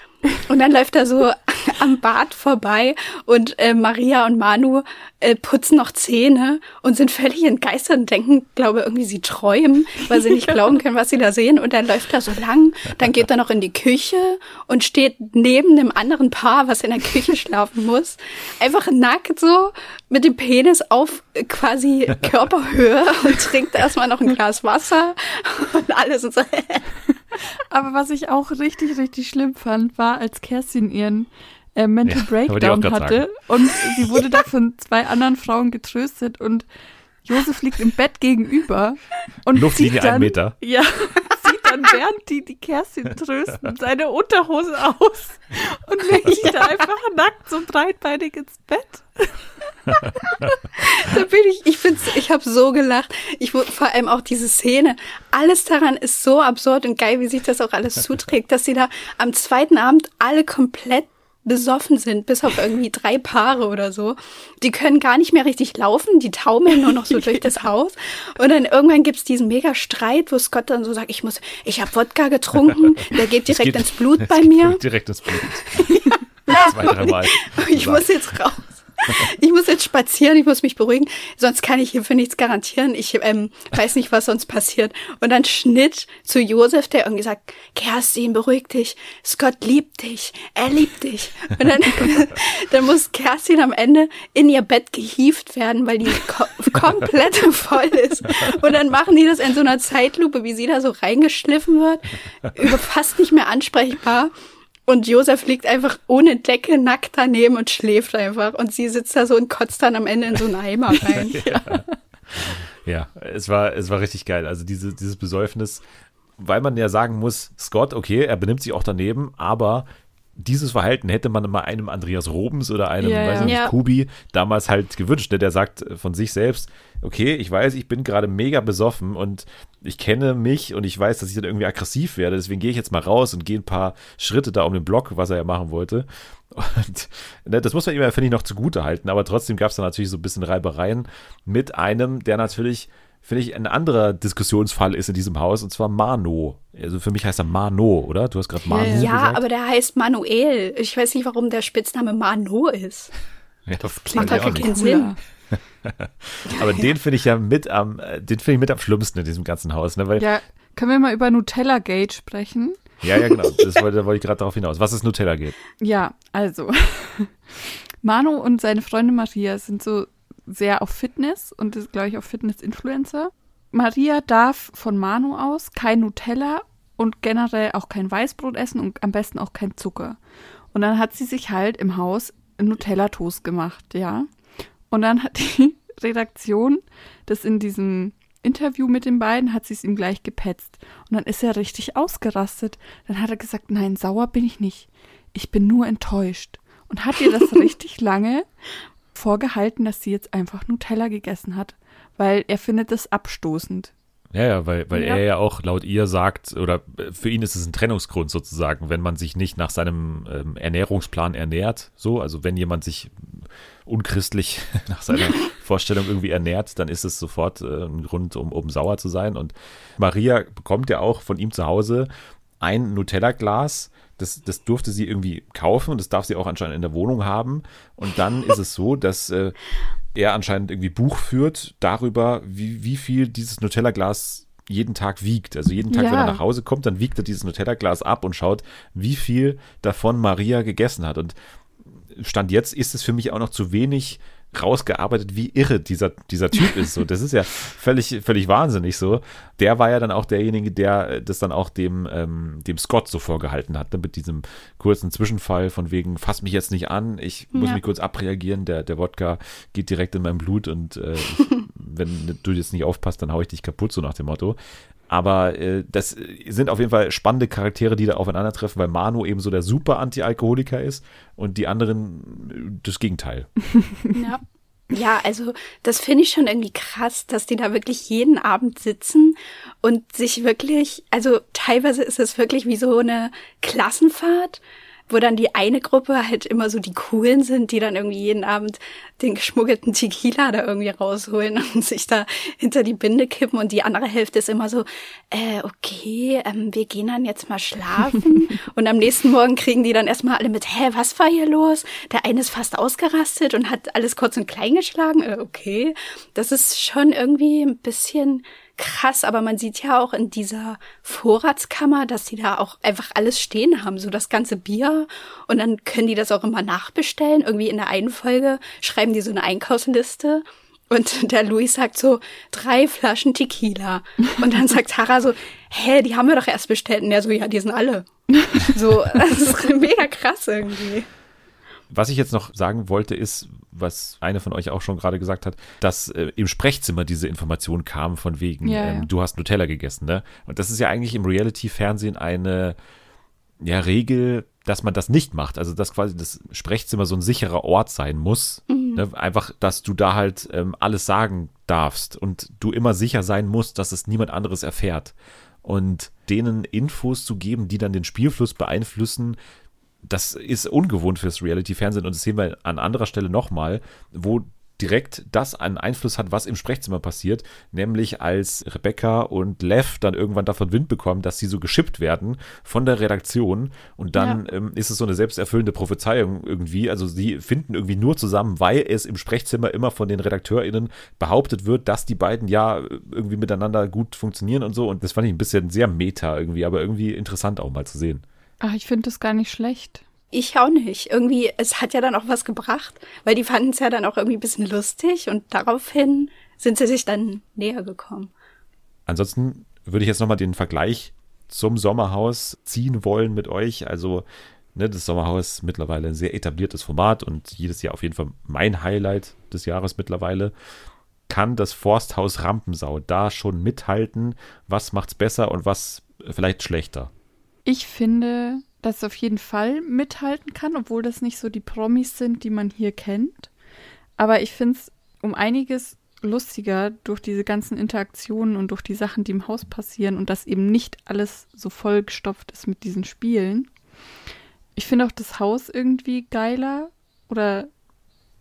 Und dann läuft er so am Bad vorbei und äh, Maria und Manu äh, putzen noch Zähne und sind völlig entgeistert und denken, glaube irgendwie, sie träumen, weil sie nicht glauben können, was sie da sehen. Und dann läuft er so lang, dann geht er noch in die Küche und steht neben einem anderen Paar, was in der Küche schlafen muss, einfach nackt so mit dem Penis auf quasi Körperhöhe und trinkt erstmal noch ein Glas Wasser und alles und so. Aber was ich auch richtig, richtig schlimm fand, war, als Kerstin ihren äh, Mental Ja, Breakdown hatte und sie wurde da von zwei anderen Frauen getröstet und Josef liegt im Bett gegenüber und Luftlinie dann, einen Meter. Ja, zieht dann, während die die Kerstin trösten, seine Unterhose aus und legt sich da einfach nackt so breitbeinig ins Bett. Da bin ich, ich find's, ich habe so gelacht. Ich wurde vor allem auch diese Szene. Alles daran ist so absurd und geil, wie sich das auch alles zuträgt, dass sie da am zweiten Abend alle komplett besoffen sind, bis auf irgendwie drei Paare oder so. Die können gar nicht mehr richtig laufen, die taumeln nur noch so durch das Haus. Und dann irgendwann gibt's diesen mega Streit, wo Scott dann so sagt, ich muss, ich habe Wodka getrunken, der geht Es direkt geht- ins Blut es bei geht mir. Direkt ins Blut. Zwei, dreimal. Ich muss jetzt raus. ich muss jetzt spazieren, ich muss mich beruhigen, sonst kann ich hier für nichts garantieren. Ich ähm, weiß nicht, was sonst passiert. Und dann Schnitt zu Josef, der irgendwie sagt, Kerstin, beruhig dich, Scott liebt dich, er liebt dich. Und dann, dann muss Kerstin am Ende in ihr Bett gehievt werden, weil die ko komplett voll ist. Und dann machen die das in so einer Zeitlupe, wie sie da so reingeschliffen wird, über fast nicht mehr ansprechbar. Und Josef liegt einfach ohne Decke nackt daneben und schläft einfach. Und sie sitzt da so und kotzt dann am Ende in so einen Eimer rein. ja. ja, es war, es war richtig geil. Also diese, dieses Besäufnis, weil man ja sagen muss, Scott, okay, er benimmt sich auch daneben, aber dieses Verhalten hätte man mal einem Andreas Robens oder einem, Ja, weiß nicht, Ja. Kubi damals halt gewünscht. Ne? Der sagt von sich selbst, okay, ich weiß, ich bin gerade mega besoffen und ich kenne mich und ich weiß, dass ich dann irgendwie aggressiv werde. Deswegen gehe ich jetzt mal raus und gehe ein paar Schritte da um den Block, was er ja machen wollte. Und ne, das muss man ihm, ja, finde ich, noch zugute halten. Aber trotzdem gab es da natürlich so ein bisschen Reibereien mit einem, der natürlich, finde ich, ein anderer Diskussionsfall ist in diesem Haus, und zwar Mano. Also für mich heißt er Mano, oder? Du hast gerade Mano Ja, Ja, gesagt. aber der heißt Manuel. Ich weiß nicht, warum der Spitzname Mano ist. ja, das Macht klingt ja auch keinen nicht. Sinn. Aber den finde ich ja mit am, äh, den finde ich mit am schlimmsten in diesem ganzen Haus, ne? Weil, ja, Ja, können wir mal über Nutella Gate sprechen? ja, genau. Das wollte, da wollte ich gerade darauf hinaus. Was ist Nutella geht? Ja, also. Manu und seine Freundin Maria sind so sehr auf Fitness und ist, glaube ich, auch Fitness-Influencer. Maria darf von Manu aus kein Nutella und generell auch kein Weißbrot essen und am besten auch kein Zucker. Und dann hat sie sich halt im Haus einen Nutella-Toast gemacht, ja. Und dann hat die Redaktion das in diesem Interview mit den beiden, hat sie es ihm gleich gepetzt. Und dann ist er richtig ausgerastet. Dann hat er gesagt, nein, sauer bin ich nicht. Ich bin nur enttäuscht. Und hat ihr das richtig lange vorgehalten, dass sie jetzt einfach Nutella gegessen hat. Weil er findet das abstoßend. Ja, ja, weil, weil Ja. er ja auch laut ihr sagt, oder für ihn ist es ein Trennungsgrund sozusagen, wenn man sich nicht nach seinem ähm, Ernährungsplan ernährt, so, also wenn jemand sich unchristlich nach seiner Vorstellung irgendwie ernährt, dann ist es sofort äh, ein Grund, um, um sauer zu sein. Und Maria bekommt ja auch von ihm zu Hause ein Nutella-Glas, das, das durfte sie irgendwie kaufen und das darf sie auch anscheinend in der Wohnung haben. Und dann ist es so, dass äh, er anscheinend irgendwie Buch führt darüber, wie, wie viel dieses Nutella-Glas jeden Tag wiegt. Also jeden Tag, Ja. wenn er nach Hause kommt, dann wiegt er dieses Nutella-Glas ab und schaut, wie viel davon Maria gegessen hat. Und Stand jetzt ist es für mich auch noch zu wenig rausgearbeitet, wie irre dieser, dieser Typ ist. So, das ist ja völlig, völlig wahnsinnig so. Der war ja dann auch derjenige, der äh, das dann auch dem, ähm, dem Scott so vorgehalten hat, ne, mit diesem kurzen Zwischenfall von wegen, fass mich jetzt nicht an, ich muss Ja. mich kurz abreagieren, der, der Wodka geht direkt in mein Blut und äh, ich, wenn du jetzt nicht aufpasst, dann hau ich dich kaputt, so nach dem Motto. Aber äh, das sind auf jeden Fall spannende Charaktere, die da aufeinandertreffen, weil Manu eben so der super Anti-Alkoholiker ist und die anderen äh, das Gegenteil. Ja. Ja, also das finde ich schon irgendwie krass, dass die da wirklich jeden Abend sitzen und sich wirklich, also teilweise ist es wirklich wie so eine Klassenfahrt, wo dann die eine Gruppe halt immer so die Coolen sind, die dann irgendwie jeden Abend den geschmuggelten Tequila da irgendwie rausholen und sich da hinter die Binde kippen und die andere Hälfte ist immer so, äh, okay, ähm, wir gehen dann jetzt mal schlafen und am nächsten Morgen kriegen die dann erstmal alle mit, hä, was war hier los? Der eine ist fast ausgerastet und hat alles kurz und klein geschlagen, äh, okay. Das ist schon irgendwie ein bisschen krass, aber man sieht ja auch in dieser Vorratskammer, dass die da auch einfach alles stehen haben, so das ganze Bier und dann können die das auch immer nachbestellen. Irgendwie in der einen Folge schreiben die so eine Einkaufsliste und der Luis sagt so, drei Flaschen Tequila. Und dann sagt Tara so, hä, die haben wir doch erst bestellt. Und er so, ja, die sind alle. So, das ist mega krass irgendwie. Was ich jetzt noch sagen wollte, ist, was eine von euch auch schon gerade gesagt hat, dass äh, im Sprechzimmer diese Information kam von wegen, Ja, ähm, ja. du hast Nutella gegessen, ne? Und das ist ja eigentlich im Reality-Fernsehen eine ja, Regel, dass man das nicht macht. Also, dass quasi das Sprechzimmer so ein sicherer Ort sein muss. Ne? Einfach, dass du da halt ähm, alles sagen darfst und du immer sicher sein musst, dass es niemand anderes erfährt. Und denen Infos zu geben, die dann den Spielfluss beeinflussen, das ist ungewohnt fürs Reality-Fernsehen und das sehen wir an anderer Stelle nochmal, wo direkt das einen Einfluss hat, was im Sprechzimmer passiert, nämlich als Rebecca und Lev dann irgendwann davon Wind bekommen, dass sie so geschippt werden von der Redaktion und dann Ja. ähm, ist es so eine selbsterfüllende Prophezeiung irgendwie, also sie finden irgendwie nur zusammen, weil es im Sprechzimmer immer von den RedakteurInnen behauptet wird, dass die beiden ja irgendwie miteinander gut funktionieren und so und das fand ich ein bisschen sehr meta irgendwie, aber irgendwie interessant auch mal zu sehen. Ach, ich finde das gar nicht schlecht. Ich auch nicht. Irgendwie, es hat ja dann auch was gebracht, weil die fanden es ja dann auch irgendwie ein bisschen lustig und daraufhin sind sie sich dann näher gekommen. Ansonsten würde ich jetzt nochmal den Vergleich zum Sommerhaus ziehen wollen mit euch. Also, ne, das Sommerhaus mittlerweile ein sehr etabliertes Format und jedes Jahr auf jeden Fall mein Highlight des Jahres mittlerweile. Kann das Forsthaus Rampensau da schon mithalten? Was macht's besser und was vielleicht schlechter? Ich finde, dass es auf jeden Fall mithalten kann, obwohl das nicht so die Promis sind, die man hier kennt. Aber ich finde es um einiges lustiger durch diese ganzen Interaktionen und durch die Sachen, die im Haus passieren und dass eben nicht alles so vollgestopft ist mit diesen Spielen. Ich finde auch das Haus irgendwie geiler oder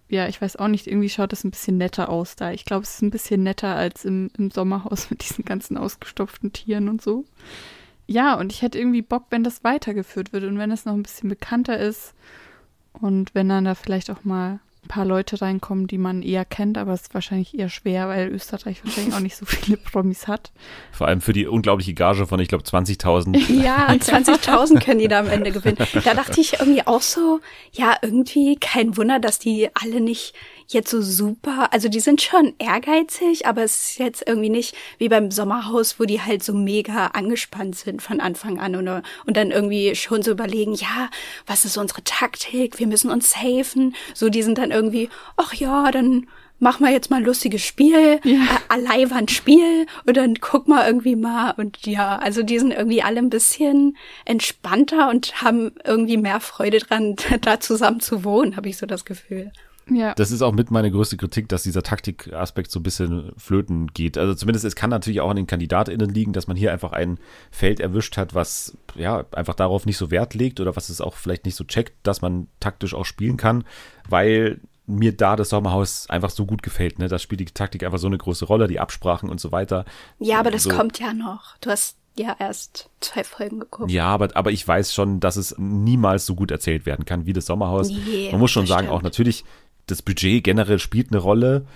ja, ich weiß auch nicht, irgendwie schaut es ein bisschen netter aus da. Ich glaube, es ist ein bisschen netter als im, im Sommerhaus mit diesen ganzen ausgestopften Tieren und so. Ja, und ich hätte irgendwie Bock, wenn das weitergeführt wird und wenn es noch ein bisschen bekannter ist und wenn dann da vielleicht auch mal ein paar Leute reinkommen, die man eher kennt, aber es ist wahrscheinlich eher schwer, weil Österreich wahrscheinlich auch nicht so viele Promis hat. Vor allem für die unglaubliche Gage von, ich glaube, 20.000. Ja, 20.000 können die da am Ende gewinnen. Da dachte ich irgendwie auch so, ja, irgendwie kein Wunder, dass die alle nicht jetzt so super, also die sind schon ehrgeizig, aber es ist jetzt irgendwie nicht wie beim Sommerhaus, wo die halt so mega angespannt sind von Anfang an und, und dann irgendwie schon so überlegen, ja, was ist unsere Taktik? Wir müssen uns safen. So, die sind dann irgendwie, ach ja, dann mach mal jetzt mal ein lustiges Spiel, Ja. äh, Leihwandspiel und dann guck mal irgendwie mal und ja, also die sind irgendwie alle ein bisschen entspannter und haben irgendwie mehr Freude dran, da zusammen zu wohnen, habe ich so das Gefühl. Ja. Das ist auch mit meine größte Kritik, dass dieser Taktikaspekt so ein bisschen flöten geht. Also zumindest es kann natürlich auch an den KandidatInnen liegen, dass man hier einfach ein Feld erwischt hat, was ja einfach darauf nicht so Wert legt oder was es auch vielleicht nicht so checkt, dass man taktisch auch spielen kann, weil mir da das Sommerhaus einfach so gut gefällt. Ne? Da spielt die Taktik einfach so eine große Rolle, die Absprachen und so weiter. Ja, aber das so. kommt ja noch. Du hast ja erst zwei Folgen geguckt. Ja, aber, aber ich weiß schon, dass es niemals so gut erzählt werden kann wie das Sommerhaus. Nee, Man muss schon sagen, stimmt. auch natürlich, das Budget generell spielt eine Rolle.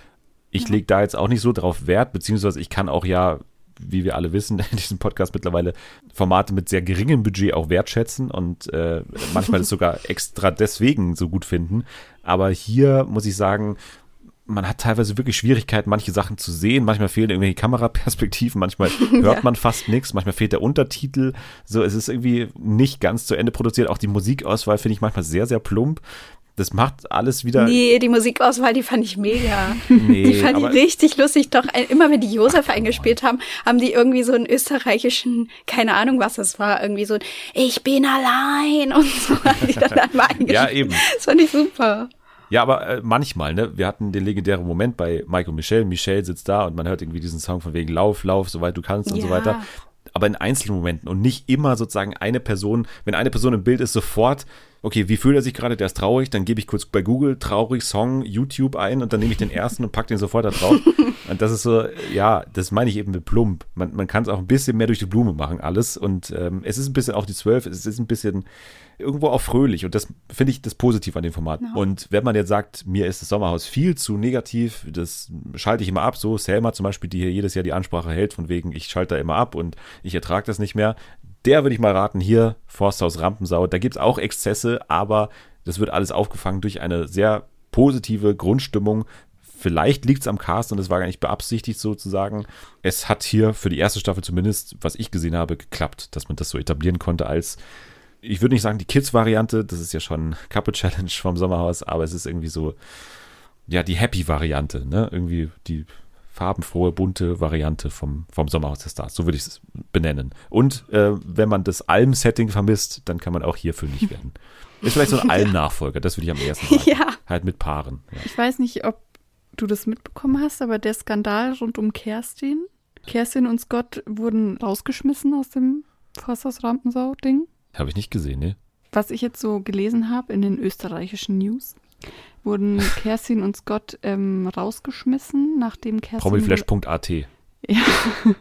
Ich lege da jetzt auch nicht so drauf Wert, beziehungsweise ich kann auch ja, wie wir alle wissen, in diesem Podcast mittlerweile Formate mit sehr geringem Budget auch wertschätzen und äh, manchmal es sogar extra deswegen so gut finden. Aber hier muss ich sagen, man hat teilweise wirklich Schwierigkeiten, manche Sachen zu sehen. Manchmal fehlen irgendwelche Kameraperspektiven, manchmal hört Ja. man fast nichts, manchmal fehlt der Untertitel. So, es ist irgendwie nicht ganz zu Ende produziert. Auch die Musikauswahl finde ich manchmal sehr, sehr plump. Das macht alles wieder. Nee, die Musikauswahl, die fand ich mega. Nee, die fand ich richtig lustig. Doch ein- immer wenn die Josef eingespielt haben, haben die irgendwie so einen österreichischen, keine Ahnung was es war, irgendwie so ein Ich bin allein und so haben die dann einmal eingespielt. Ja, eben. Das fand ich super. Ja, aber äh, manchmal, ne? Wir hatten den legendären Moment bei und Michelle. Michelle sitzt da und man hört irgendwie diesen Song von wegen Lauf, Lauf, soweit du kannst und so Ja. weiter. Aber in einzelnen Momenten und nicht immer sozusagen eine Person, wenn eine Person im Bild ist, sofort, okay, wie fühlt er sich gerade, der ist traurig, dann gebe ich kurz bei Google traurig Song YouTube ein und dann nehme ich den ersten und pack den sofort da drauf. und das ist so, ja, das meine ich eben mit plump. Man, man kann es auch ein bisschen mehr durch die Blume machen, alles. Und ähm, es ist ein bisschen auch die Zwölf, es ist ein bisschen irgendwo auch fröhlich und das finde ich das Positive an dem Format. Und wenn man jetzt sagt, mir ist das Sommerhaus viel zu negativ, das schalte ich immer ab, so Selma zum Beispiel, die hier jedes Jahr die Ansprache hält, von wegen, ich schalte da immer ab und ich ertrage das nicht mehr, der würde ich mal raten, hier, Forsthaus Rampensau, da gibt es auch Exzesse, aber das wird alles aufgefangen durch eine sehr positive Grundstimmung. Vielleicht liegt es am Cast und es war gar nicht beabsichtigt sozusagen. Es hat hier für die erste Staffel zumindest, was ich gesehen habe, geklappt, dass man das so etablieren konnte als ich würde nicht sagen die Kids-Variante, das ist ja schon Couple Challenge vom Sommerhaus, aber es ist irgendwie so, ja, die Happy-Variante, ne? Irgendwie die farbenfrohe, bunte Variante vom, vom Sommerhaus der Stars. So würde ich es benennen. Und äh, wenn man das Alm-Setting vermisst, dann kann man auch hier fündig werden. Ist vielleicht so ein Alm-Nachfolger, das würde ich am ersten sagen. Ja. Halt mit Paaren. Ja. Ich weiß nicht, ob du das mitbekommen hast, aber der Skandal rund um Kerstin. Kerstin und Scott wurden rausgeschmissen aus dem Forsthaus Rampensau-Ding. Habe ich nicht gesehen, ne? Was ich jetzt so gelesen habe in den österreichischen News, wurden Kerstin und Scott ähm, rausgeschmissen, nachdem Kerstin. Promiflash.at. Ja.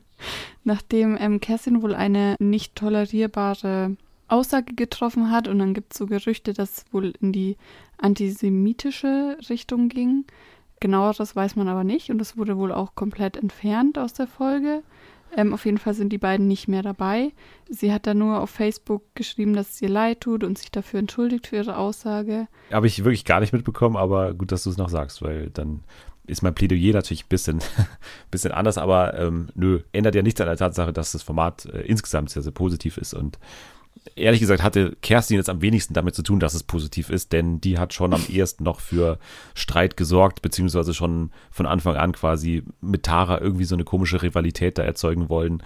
Nachdem ähm, Kerstin wohl eine nicht tolerierbare Aussage getroffen hat und dann gibt es so Gerüchte, dass es wohl in die antisemitische Richtung ging. Genaueres weiß man aber nicht und das wurde wohl auch komplett entfernt aus der Folge. Ähm, auf jeden Fall sind die beiden nicht mehr dabei. Sie hat dann nur auf Facebook geschrieben, dass es ihr leid tut und sich dafür entschuldigt für ihre Aussage. Habe ich wirklich gar nicht mitbekommen, aber gut, dass du es noch sagst, weil dann ist mein Plädoyer natürlich ein bisschen, bisschen anders, aber ähm, nö, ändert ja nichts an der Tatsache, dass das Format äh, insgesamt sehr, sehr positiv ist und ehrlich gesagt hatte Kerstin jetzt am wenigsten damit zu tun, dass es positiv ist, denn die hat schon am ehesten noch für Streit gesorgt, beziehungsweise schon von Anfang an quasi mit Tara irgendwie so eine komische Rivalität da erzeugen wollen,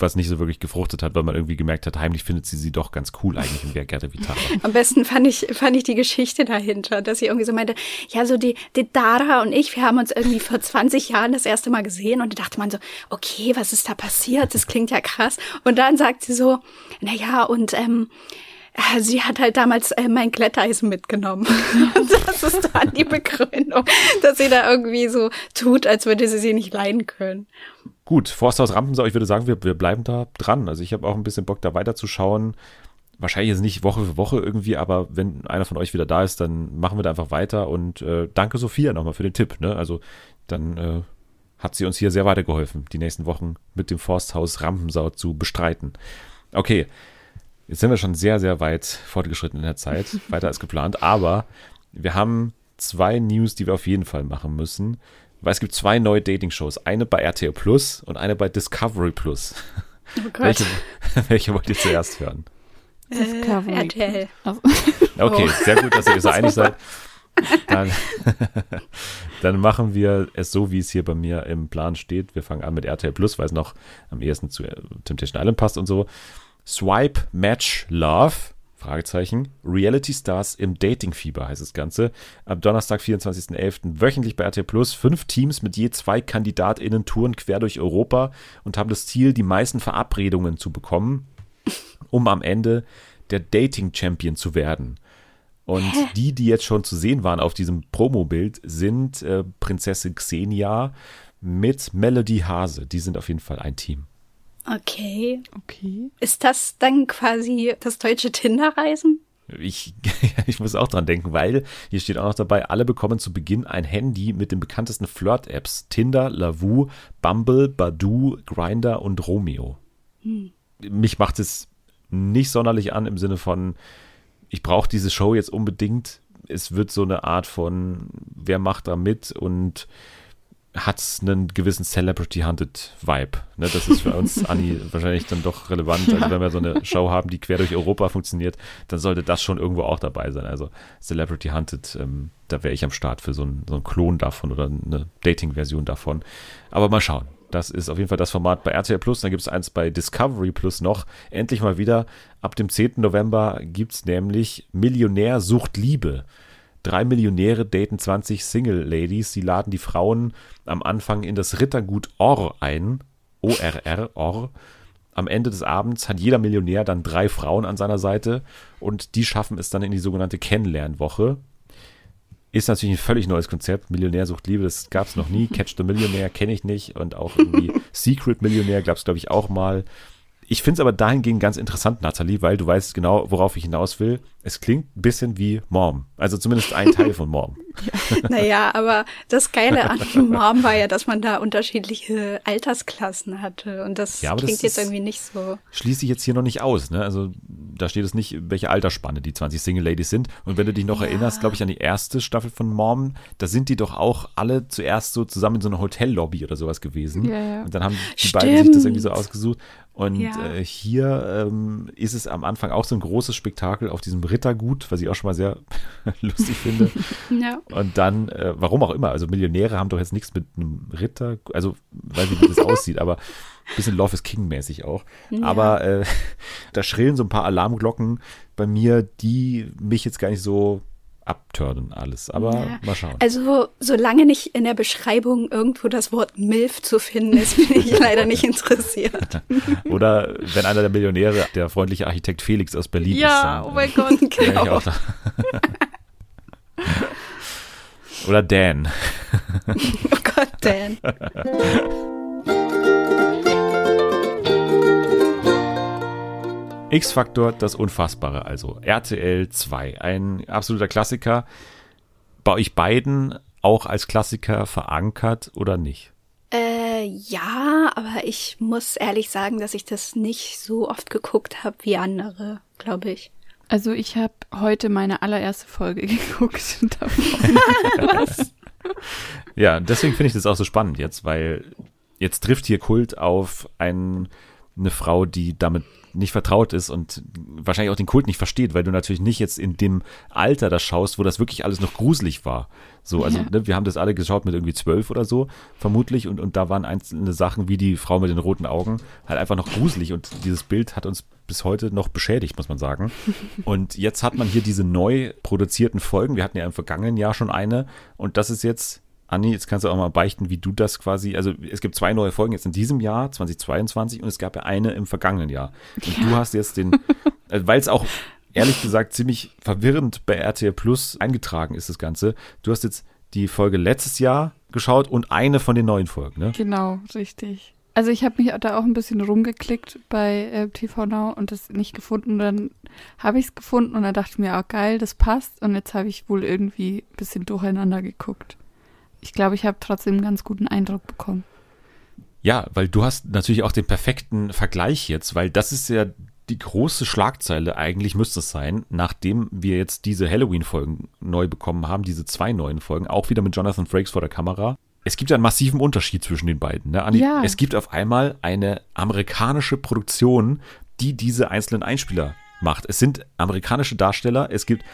was nicht so wirklich gefruchtet hat, weil man irgendwie gemerkt hat, heimlich findet sie sie doch ganz cool eigentlich und wäre gerne wie. Am besten fand ich, fand ich die Geschichte dahinter, dass sie irgendwie so meinte, ja, so die, die Dara und ich, wir haben uns irgendwie vor 20 Jahren das erste Mal gesehen und da dachte man so, okay, was ist da passiert? Das klingt ja krass. Und dann sagt sie so, na ja, und ähm, äh, sie hat halt damals äh, mein Glätteisen mitgenommen. Und das ist dann die Begründung, dass sie da irgendwie so tut, als würde sie sie nicht leiden können. Gut, Forsthaus Rampensau, ich würde sagen, wir, wir bleiben da dran. Also ich habe auch ein bisschen Bock, da weiterzuschauen. Wahrscheinlich jetzt nicht Woche für Woche irgendwie, aber wenn einer von euch wieder da ist, dann machen wir da einfach weiter. Und äh, danke Sophia nochmal für den Tipp. Ne? Also dann äh, hat sie uns hier sehr weitergeholfen, die nächsten Wochen mit dem Forsthaus Rampensau zu bestreiten. Okay, jetzt sind wir schon sehr, sehr weit fortgeschritten in der Zeit, weiter als geplant, aber wir haben zwei News, die wir auf jeden Fall machen müssen. Weil es gibt zwei neue Dating-Shows. Eine bei RTL Plus und eine bei Discovery Plus. Oh Gott. Welche, welche wollt ihr zuerst hören? Discovery. Äh, RTL. Okay, Oh. sehr gut, dass ihr euch so einig seid. Dann, dann machen wir es so, wie es hier bei mir im Plan steht. Wir fangen an mit RTL Plus, weil es noch am ehesten zu äh, Temptation Island passt und so. Swipe Match Love. Fragezeichen. Reality Stars im Dating-Fieber heißt das Ganze. Am Donnerstag, 24.11. wöchentlich bei RTL Plus. Fünf Teams mit je zwei KandidatInnen touren quer durch Europa und haben das Ziel, die meisten Verabredungen zu bekommen, um am Ende der Dating-Champion zu werden. Und die, die jetzt schon zu sehen waren auf diesem Promo-Bild, sind äh, Prinzessin Xenia mit Melody Hase. Die sind auf jeden Fall ein Team. Okay. okay. Ist das dann quasi das deutsche Tinderreisen? Ich, ich muss auch dran denken, weil hier steht auch noch dabei, alle bekommen zu Beginn ein Handy mit den bekanntesten Flirt-Apps. Tinder, Lavu, Bumble, Badoo, Grinder und Romeo. Mich macht es nicht sonderlich an im Sinne von, ich brauche diese Show jetzt unbedingt. Es wird so eine Art von, wer macht da mit und hat einen gewissen Celebrity Hunted Vibe. Ne, das ist für uns, Anni, wahrscheinlich dann doch relevant. Also wenn wir so eine Show haben, die quer durch Europa funktioniert, dann sollte das schon irgendwo auch dabei sein. Also Celebrity Hunted, ähm, da wäre ich am Start für so einen, so einen Klon davon oder eine Dating-Version davon. Aber mal schauen. Das ist auf jeden Fall das Format bei RTL Plus. Dann gibt es eins bei Discovery Plus noch. Endlich mal wieder. Ab dem 10. November gibt es nämlich Millionär sucht Liebe. Drei Millionäre daten 20 Single-Ladies. Sie laden die Frauen am Anfang in das Rittergut Orr ein. ORR, Orr. Am Ende des Abends hat jeder Millionär dann drei Frauen an seiner Seite und die schaffen es dann in die sogenannte Kennenlernwoche. Ist natürlich ein völlig neues Konzept. Millionär sucht Liebe, das gab es noch nie. Catch the Millionär kenne ich nicht und auch irgendwie Secret Millionär gab es, glaube ich, auch mal. Ich finde es aber dahingehend ganz interessant, Nathalie, weil du weißt genau, worauf ich hinaus will. Es klingt ein bisschen wie Mom. Also zumindest ein Teil von Mom. Naja, aber das Geile an Mom war ja, dass man da unterschiedliche Altersklassen hatte. Und das Ja, aber das klingt jetzt irgendwie nicht so. Schließe ich jetzt hier noch nicht aus. Ne? Also da steht es nicht, welche Altersspanne die 20 Single Ladies sind. Und wenn du dich noch Ja. erinnerst, glaube ich, an die erste Staffel von Mom, da sind die doch auch alle zuerst so zusammen in so einer Hotellobby oder sowas gewesen. Ja, ja. Und dann haben die Stimmt. beiden sich das irgendwie so ausgesucht. Und Ja. äh, hier ähm, ist es am Anfang auch so ein großes Spektakel auf diesem Rittergut, was ich auch schon mal sehr lustig finde. Ja. Und dann, äh, warum auch immer, also Millionäre haben doch jetzt nichts mit einem Ritter, also weiß nicht, wie das aussieht, aber ein bisschen Love is King mäßig auch. Aber äh, da schrillen so ein paar Alarmglocken bei mir, die mich jetzt gar nicht so abturnen alles. Aber Ja. mal schauen. Also, solange nicht in der Beschreibung irgendwo das Wort MILF zu finden ist, bin ich leider nicht interessiert. Oder wenn einer der Millionäre der freundliche Architekt Felix aus Berlin ist. Ja, oh mein äh, Gott. wäre ich Genau. Oder Dan. Oh Gott, Dan. X-Faktor, das Unfassbare, also RTL 2, ein absoluter Klassiker. Bei euch beiden auch als Klassiker verankert oder nicht? Äh, ja, aber ich muss ehrlich sagen, dass ich das nicht so oft geguckt habe wie andere, glaube ich. Also ich habe heute meine allererste Folge geguckt. Ja, deswegen finde ich das auch so spannend jetzt, weil jetzt trifft hier Kult auf ein, eine Frau, die damit nicht vertraut ist und wahrscheinlich auch den Kult nicht versteht, weil du natürlich nicht jetzt in dem Alter das schaust, wo das wirklich alles noch gruselig war. So, also Ja. ne, wir haben das alle geschaut mit irgendwie zwölf oder so, vermutlich, und, und da waren einzelne Sachen wie die Frau mit den roten Augen halt einfach noch gruselig und dieses Bild hat uns bis heute noch beschädigt, muss man sagen. Und jetzt hat man hier diese neu produzierten Folgen. Wir hatten ja im vergangenen Jahr schon eine und das ist jetzt Anni, jetzt kannst du auch mal beichten, wie du das quasi, also es gibt zwei neue Folgen jetzt in diesem Jahr, 2022, und es gab ja eine im vergangenen Jahr. Und du hast jetzt den, äh, weil es auch ehrlich gesagt ziemlich verwirrend bei RTL Plus eingetragen ist, das Ganze. Du hast jetzt die Folge letztes Jahr geschaut und eine von den neuen Folgen, ne? Genau, richtig. Also ich habe mich da auch ein bisschen rumgeklickt bei äh, TV Now und das nicht gefunden. Und dann habe ich es gefunden und dann dachte ich mir, ah geil, das passt. Und jetzt habe ich wohl irgendwie ein bisschen durcheinander geguckt. Ich glaube, ich habe trotzdem einen ganz guten Eindruck bekommen. Ja, weil du hast natürlich auch den perfekten Vergleich jetzt, weil das ist ja die große Schlagzeile, eigentlich müsste es sein, nachdem wir jetzt diese Halloween-Folgen neu bekommen haben, diese zwei neuen Folgen, auch wieder mit Jonathan Frakes vor der Kamera. Es gibt ja einen massiven Unterschied zwischen den beiden. Ne? Ja. Es gibt auf einmal eine amerikanische Produktion, die diese einzelnen Einspieler macht. Es sind amerikanische Darsteller, es gibt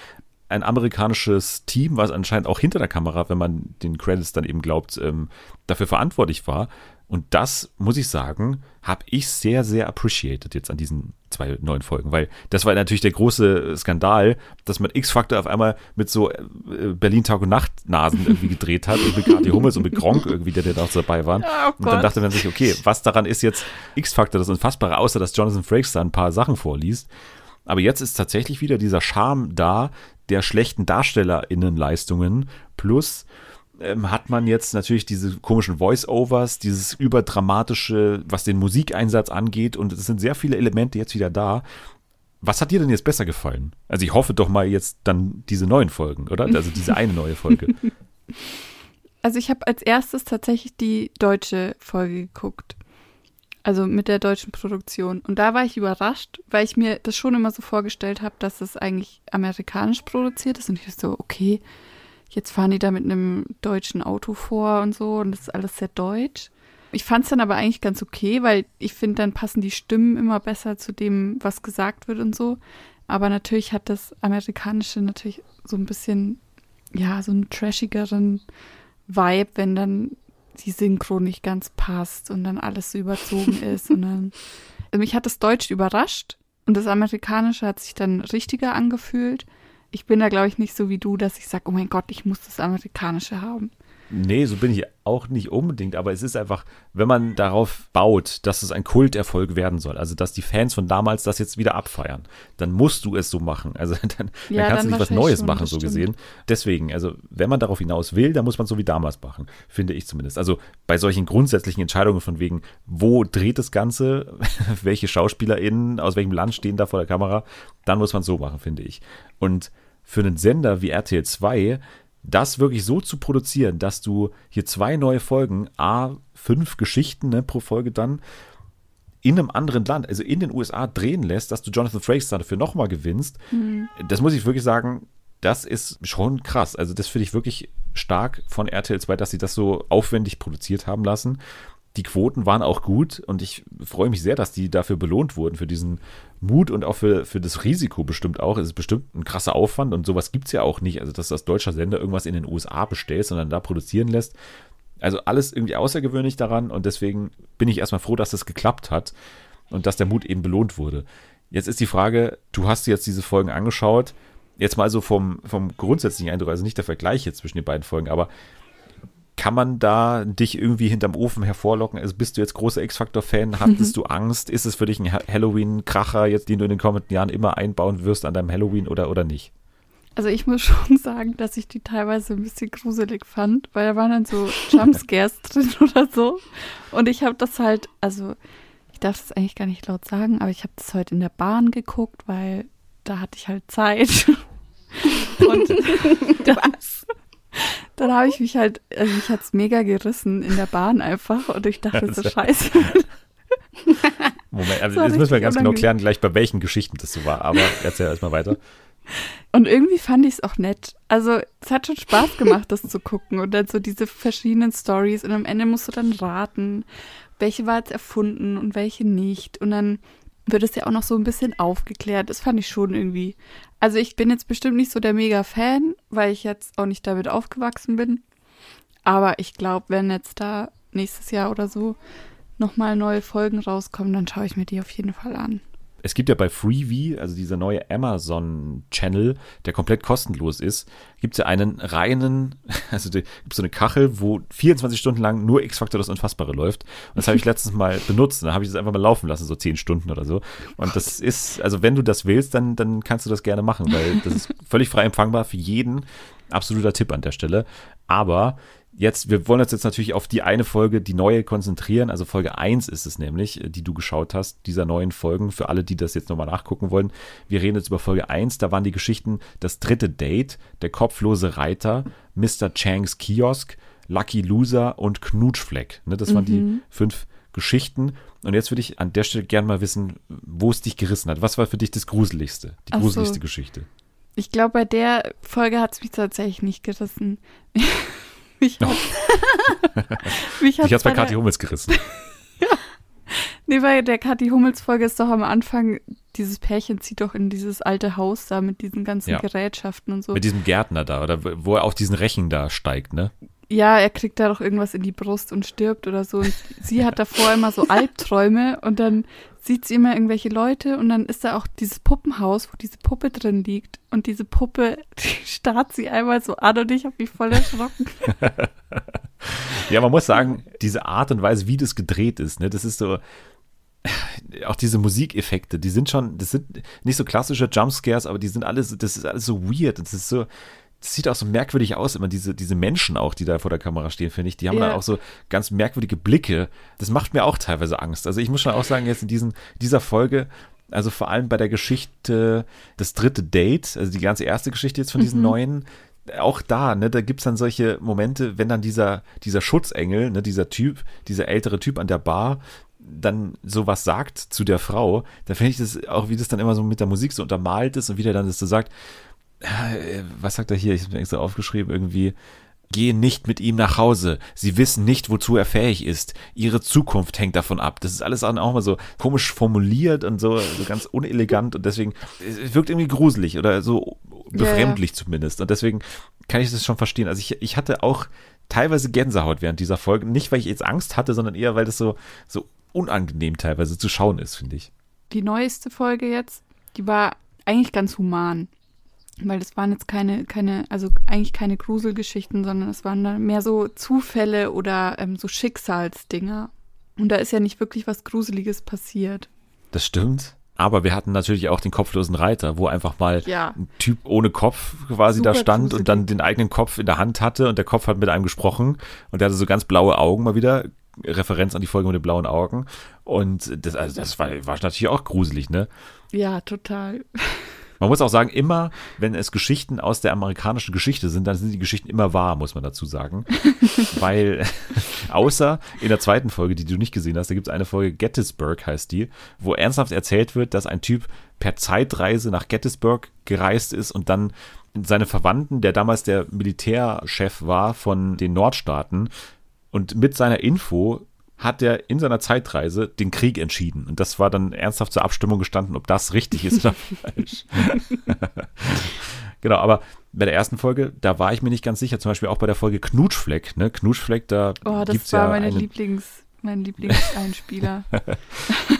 ein amerikanisches Team, was anscheinend auch hinter der Kamera, wenn man den Credits dann eben glaubt, ähm, dafür verantwortlich war. Und das, muss ich sagen, habe ich sehr, sehr appreciated jetzt an diesen zwei neuen Folgen, weil das war natürlich der große Skandal, dass man X-Factor auf einmal mit so äh, Berlin Tag und Nacht Nasen irgendwie gedreht hat und mit Kathi Hummels und mit Gronk irgendwie, der, da auch dabei waren. Oh und dann dachte man sich, okay, was daran ist jetzt X-Factor, das Unfassbare, außer dass Jonathan Frakes da ein paar Sachen vorliest. Aber jetzt ist tatsächlich wieder dieser Charme da der schlechten DarstellerInnenleistungen plus ähm, hat man jetzt natürlich diese komischen Voice-Overs, dieses überdramatische, was den Musikeinsatz angeht und es sind sehr viele Elemente jetzt wieder da. Was hat dir denn jetzt besser gefallen? Also ich hoffe doch mal jetzt dann diese neuen Folgen, oder? Also diese eine neue Folge. Also ich habe als erstes tatsächlich die deutsche Folge geguckt. Also mit der deutschen Produktion. Und da war ich überrascht, weil ich mir das schon immer so vorgestellt habe, dass es eigentlich amerikanisch produziert ist. Und ich so, okay, jetzt fahren die da mit einem deutschen Auto vor und so. Und das ist alles sehr deutsch. Ich fand es dann aber eigentlich ganz okay, weil ich finde, dann passen die Stimmen immer besser zu dem, was gesagt wird und so. Aber natürlich hat das Amerikanische natürlich so ein bisschen, ja, so einen trashigeren Vibe, wenn dann die Synchro nicht ganz passt und dann alles so überzogen ist. Und dann, also mich hat das Deutsch überrascht und das Amerikanische hat sich dann richtiger angefühlt. Ich bin da, glaube ich, nicht so wie du, dass ich sage, oh mein Gott, ich muss das Amerikanische haben. Nee, so bin ich auch nicht unbedingt, aber es ist einfach, wenn man darauf baut, dass es ein Kulterfolg werden soll, also dass die Fans von damals das jetzt wieder abfeiern, dann musst du es so machen. Also dann, dann Ja, kannst dann du nicht was Neues schon, machen, so stimmt. gesehen. Deswegen, also wenn man darauf hinaus will, dann muss man so wie damals machen, finde ich zumindest. Also bei solchen grundsätzlichen Entscheidungen von wegen, wo dreht das Ganze, welche SchauspielerInnen, aus welchem Land stehen da vor der Kamera, dann muss man es so machen, finde ich. Und für einen Sender wie RTL 2 das wirklich so zu produzieren, dass du hier zwei neue Folgen, A, fünf Geschichten ne, pro Folge dann in einem anderen Land, also in den USA drehen lässt, dass du Jonathan Frakes dafür nochmal gewinnst, das muss ich wirklich sagen, das ist schon krass. Also das finde ich wirklich stark von RTL 2, dass sie das so aufwendig produziert haben lassen. Die Quoten waren auch gut und ich freue mich sehr, dass die dafür belohnt wurden, für diesen Mut und auch für, für das Risiko bestimmt auch. Es ist bestimmt ein krasser Aufwand und sowas gibt es ja auch nicht. Also, dass das deutscher Sender irgendwas in den USA bestellt, sondern da produzieren lässt. Also alles irgendwie außergewöhnlich daran und deswegen bin ich erstmal froh, dass das geklappt hat und dass der Mut eben belohnt wurde. Jetzt ist die Frage, du hast dir jetzt diese Folgen angeschaut, jetzt mal so vom, vom grundsätzlichen Eindruck, also nicht der Vergleich jetzt zwischen den beiden Folgen, aber kann man da dich irgendwie hinterm Ofen hervorlocken? Also bist du jetzt großer X-Factor-Fan? Hattest du Angst? Ist es für dich ein Ha- Halloween-Kracher, jetzt, den du in den kommenden Jahren immer einbauen wirst an deinem Halloween oder, oder nicht? Also ich muss schon sagen, dass ich die teilweise ein bisschen gruselig fand, weil da waren dann so Jumpscares drin oder so. Und ich habe das halt, also ich darf das eigentlich gar nicht laut sagen, aber ich habe das heute in der Bahn geguckt, weil da hatte ich halt Zeit. Und dann, dann habe ich mich halt, also mich hat's mega gerissen in der Bahn einfach und ich dachte so, scheiße. Moment, also Das jetzt müssen wir ganz genau klären, gleich bei welchen Geschichten das so war. Aber erzähl erstmal weiter. Und irgendwie fand ich es auch nett. Also es hat schon Spaß gemacht, das zu gucken und dann so diese verschiedenen Stories und am Ende musst du dann raten, welche war jetzt erfunden und welche nicht. Und dann wird es ja auch noch so ein bisschen aufgeklärt. Das fand ich schon irgendwie. Also ich bin jetzt bestimmt nicht so der Mega-Fan, weil ich jetzt auch nicht damit aufgewachsen bin. Aber ich glaube, wenn jetzt da nächstes Jahr oder so nochmal neue Folgen rauskommen, dann schaue ich mir die auf jeden Fall an. Es gibt ja bei Freevee, also dieser neue Amazon-Channel, der komplett kostenlos ist, gibt es ja einen reinen, also gibt so eine Kachel, wo 24 Stunden lang nur X-Factor das Unfassbare läuft. Und das habe ich letztens mal benutzt. Da habe ich das einfach mal laufen lassen, so 10 Stunden oder so. Und das ist, also wenn du das willst, dann, dann kannst du das gerne machen, weil das ist völlig frei empfangbar für jeden. Absoluter Tipp an der Stelle. Aber jetzt, wir wollen uns jetzt natürlich auf die eine Folge, die neue, konzentrieren. Also Folge 1 ist es nämlich, die du geschaut hast, dieser neuen Folgen, für alle, die das jetzt nochmal nachgucken wollen. Wir reden jetzt über Folge 1, da waren die Geschichten Das dritte Date, Der kopflose Reiter, Mr. Changs Kiosk, Lucky Loser und Knutschfleck. Ne, das waren die fünf Geschichten. Und jetzt würde ich an der Stelle gerne mal wissen, wo es dich gerissen hat. Was war für dich das Gruseligste, die Ach so. gruseligste Geschichte? Ich glaube, bei der Folge hat es mich tatsächlich nicht gerissen. mich hat, mich Dich hat's bei der- Kathi Hummels gerissen. Nee, bei der Kathi Hummels Folge ist doch am Anfang, dieses Pärchen zieht doch in dieses alte Haus da mit diesen ganzen Ja. Gerätschaften und so. Mit diesem Gärtner da, oder wo er auf diesen Rechen da steigt, ne? Ja, er kriegt da doch irgendwas in die Brust und stirbt oder so. Und sie hat davor immer so Albträume und dann sieht sie immer irgendwelche Leute und dann ist da auch dieses Puppenhaus, wo diese Puppe drin liegt. Und diese Puppe, die starrt sie einmal so an und ich habe mich voll erschrocken. Ja, man muss sagen, diese Art und Weise, wie das gedreht ist, ne, das ist so, auch diese Musikeffekte, die sind schon, das sind nicht so klassische Jumpscares, aber die sind alles, das ist alles so weird, das ist so, das sieht auch so merkwürdig aus, immer diese, diese Menschen auch, die da vor der Kamera stehen, finde ich, die haben Ja. dann auch so ganz merkwürdige Blicke. Das macht mir auch teilweise Angst. Also ich muss schon auch sagen, jetzt in diesen, dieser Folge, also vor allem bei der Geschichte Das dritte Date, also die ganze erste Geschichte jetzt von diesen neuen, auch da, ne, da gibt's dann solche Momente, wenn dann dieser, dieser Schutzengel, ne, dieser Typ, dieser ältere Typ an der Bar, dann sowas sagt zu der Frau, da finde ich das auch, wie das dann immer so mit der Musik so untermalt ist und wie der dann das so sagt, was sagt er hier? Ich habe mir extra aufgeschrieben, irgendwie, Gehe nicht mit ihm nach Hause. Sie wissen nicht, wozu er fähig ist. Ihre Zukunft hängt davon ab. Das ist alles auch mal so komisch formuliert und so, so ganz unelegant und deswegen es wirkt irgendwie gruselig oder so befremdlich zumindest. Und deswegen kann ich das schon verstehen. Also ich, ich hatte auch teilweise Gänsehaut während dieser Folge. Nicht, weil ich jetzt Angst hatte, sondern eher, weil das so, so unangenehm teilweise zu schauen ist, finde ich. Die neueste Folge jetzt, die war eigentlich ganz human. Weil das waren jetzt keine, keine, also eigentlich keine Gruselgeschichten, sondern es waren dann mehr so Zufälle oder ähm, so Schicksalsdinger. Und da ist ja nicht wirklich was Gruseliges passiert. Das stimmt. Aber wir hatten natürlich auch den kopflosen Reiter, wo einfach mal Ja. ein Typ ohne Kopf quasi da Super stand gruselig. und dann den eigenen Kopf in der Hand hatte und der Kopf hat mit einem gesprochen und der hatte so ganz blaue Augen mal wieder. Referenz an die Folge mit den blauen Augen. Und das, also das war, war natürlich auch gruselig, ne? Ja, total. Man muss auch sagen, immer, wenn es Geschichten aus der amerikanischen Geschichte sind, dann sind die Geschichten immer wahr, muss man dazu sagen. Weil, außer in der zweiten Folge, die du nicht gesehen hast, da gibt es eine Folge, Gettysburg heißt die, wo ernsthaft erzählt wird, dass ein Typ per Zeitreise nach Gettysburg gereist ist und dann seine Verwandten, der damals der Militärchef war von den Nordstaaten, und mit seiner Info hat er in seiner Zeitreise den Krieg entschieden. Und das war dann ernsthaft zur Abstimmung gestanden, ob das richtig ist oder falsch. genau, aber bei der ersten Folge, da war ich mir nicht ganz sicher, zum Beispiel auch bei der Folge Knutschfleck. Ne? Knutschfleck, da Oh, das gibt's war ja meine eine, Lieblings, mein Lieblingseinspieler.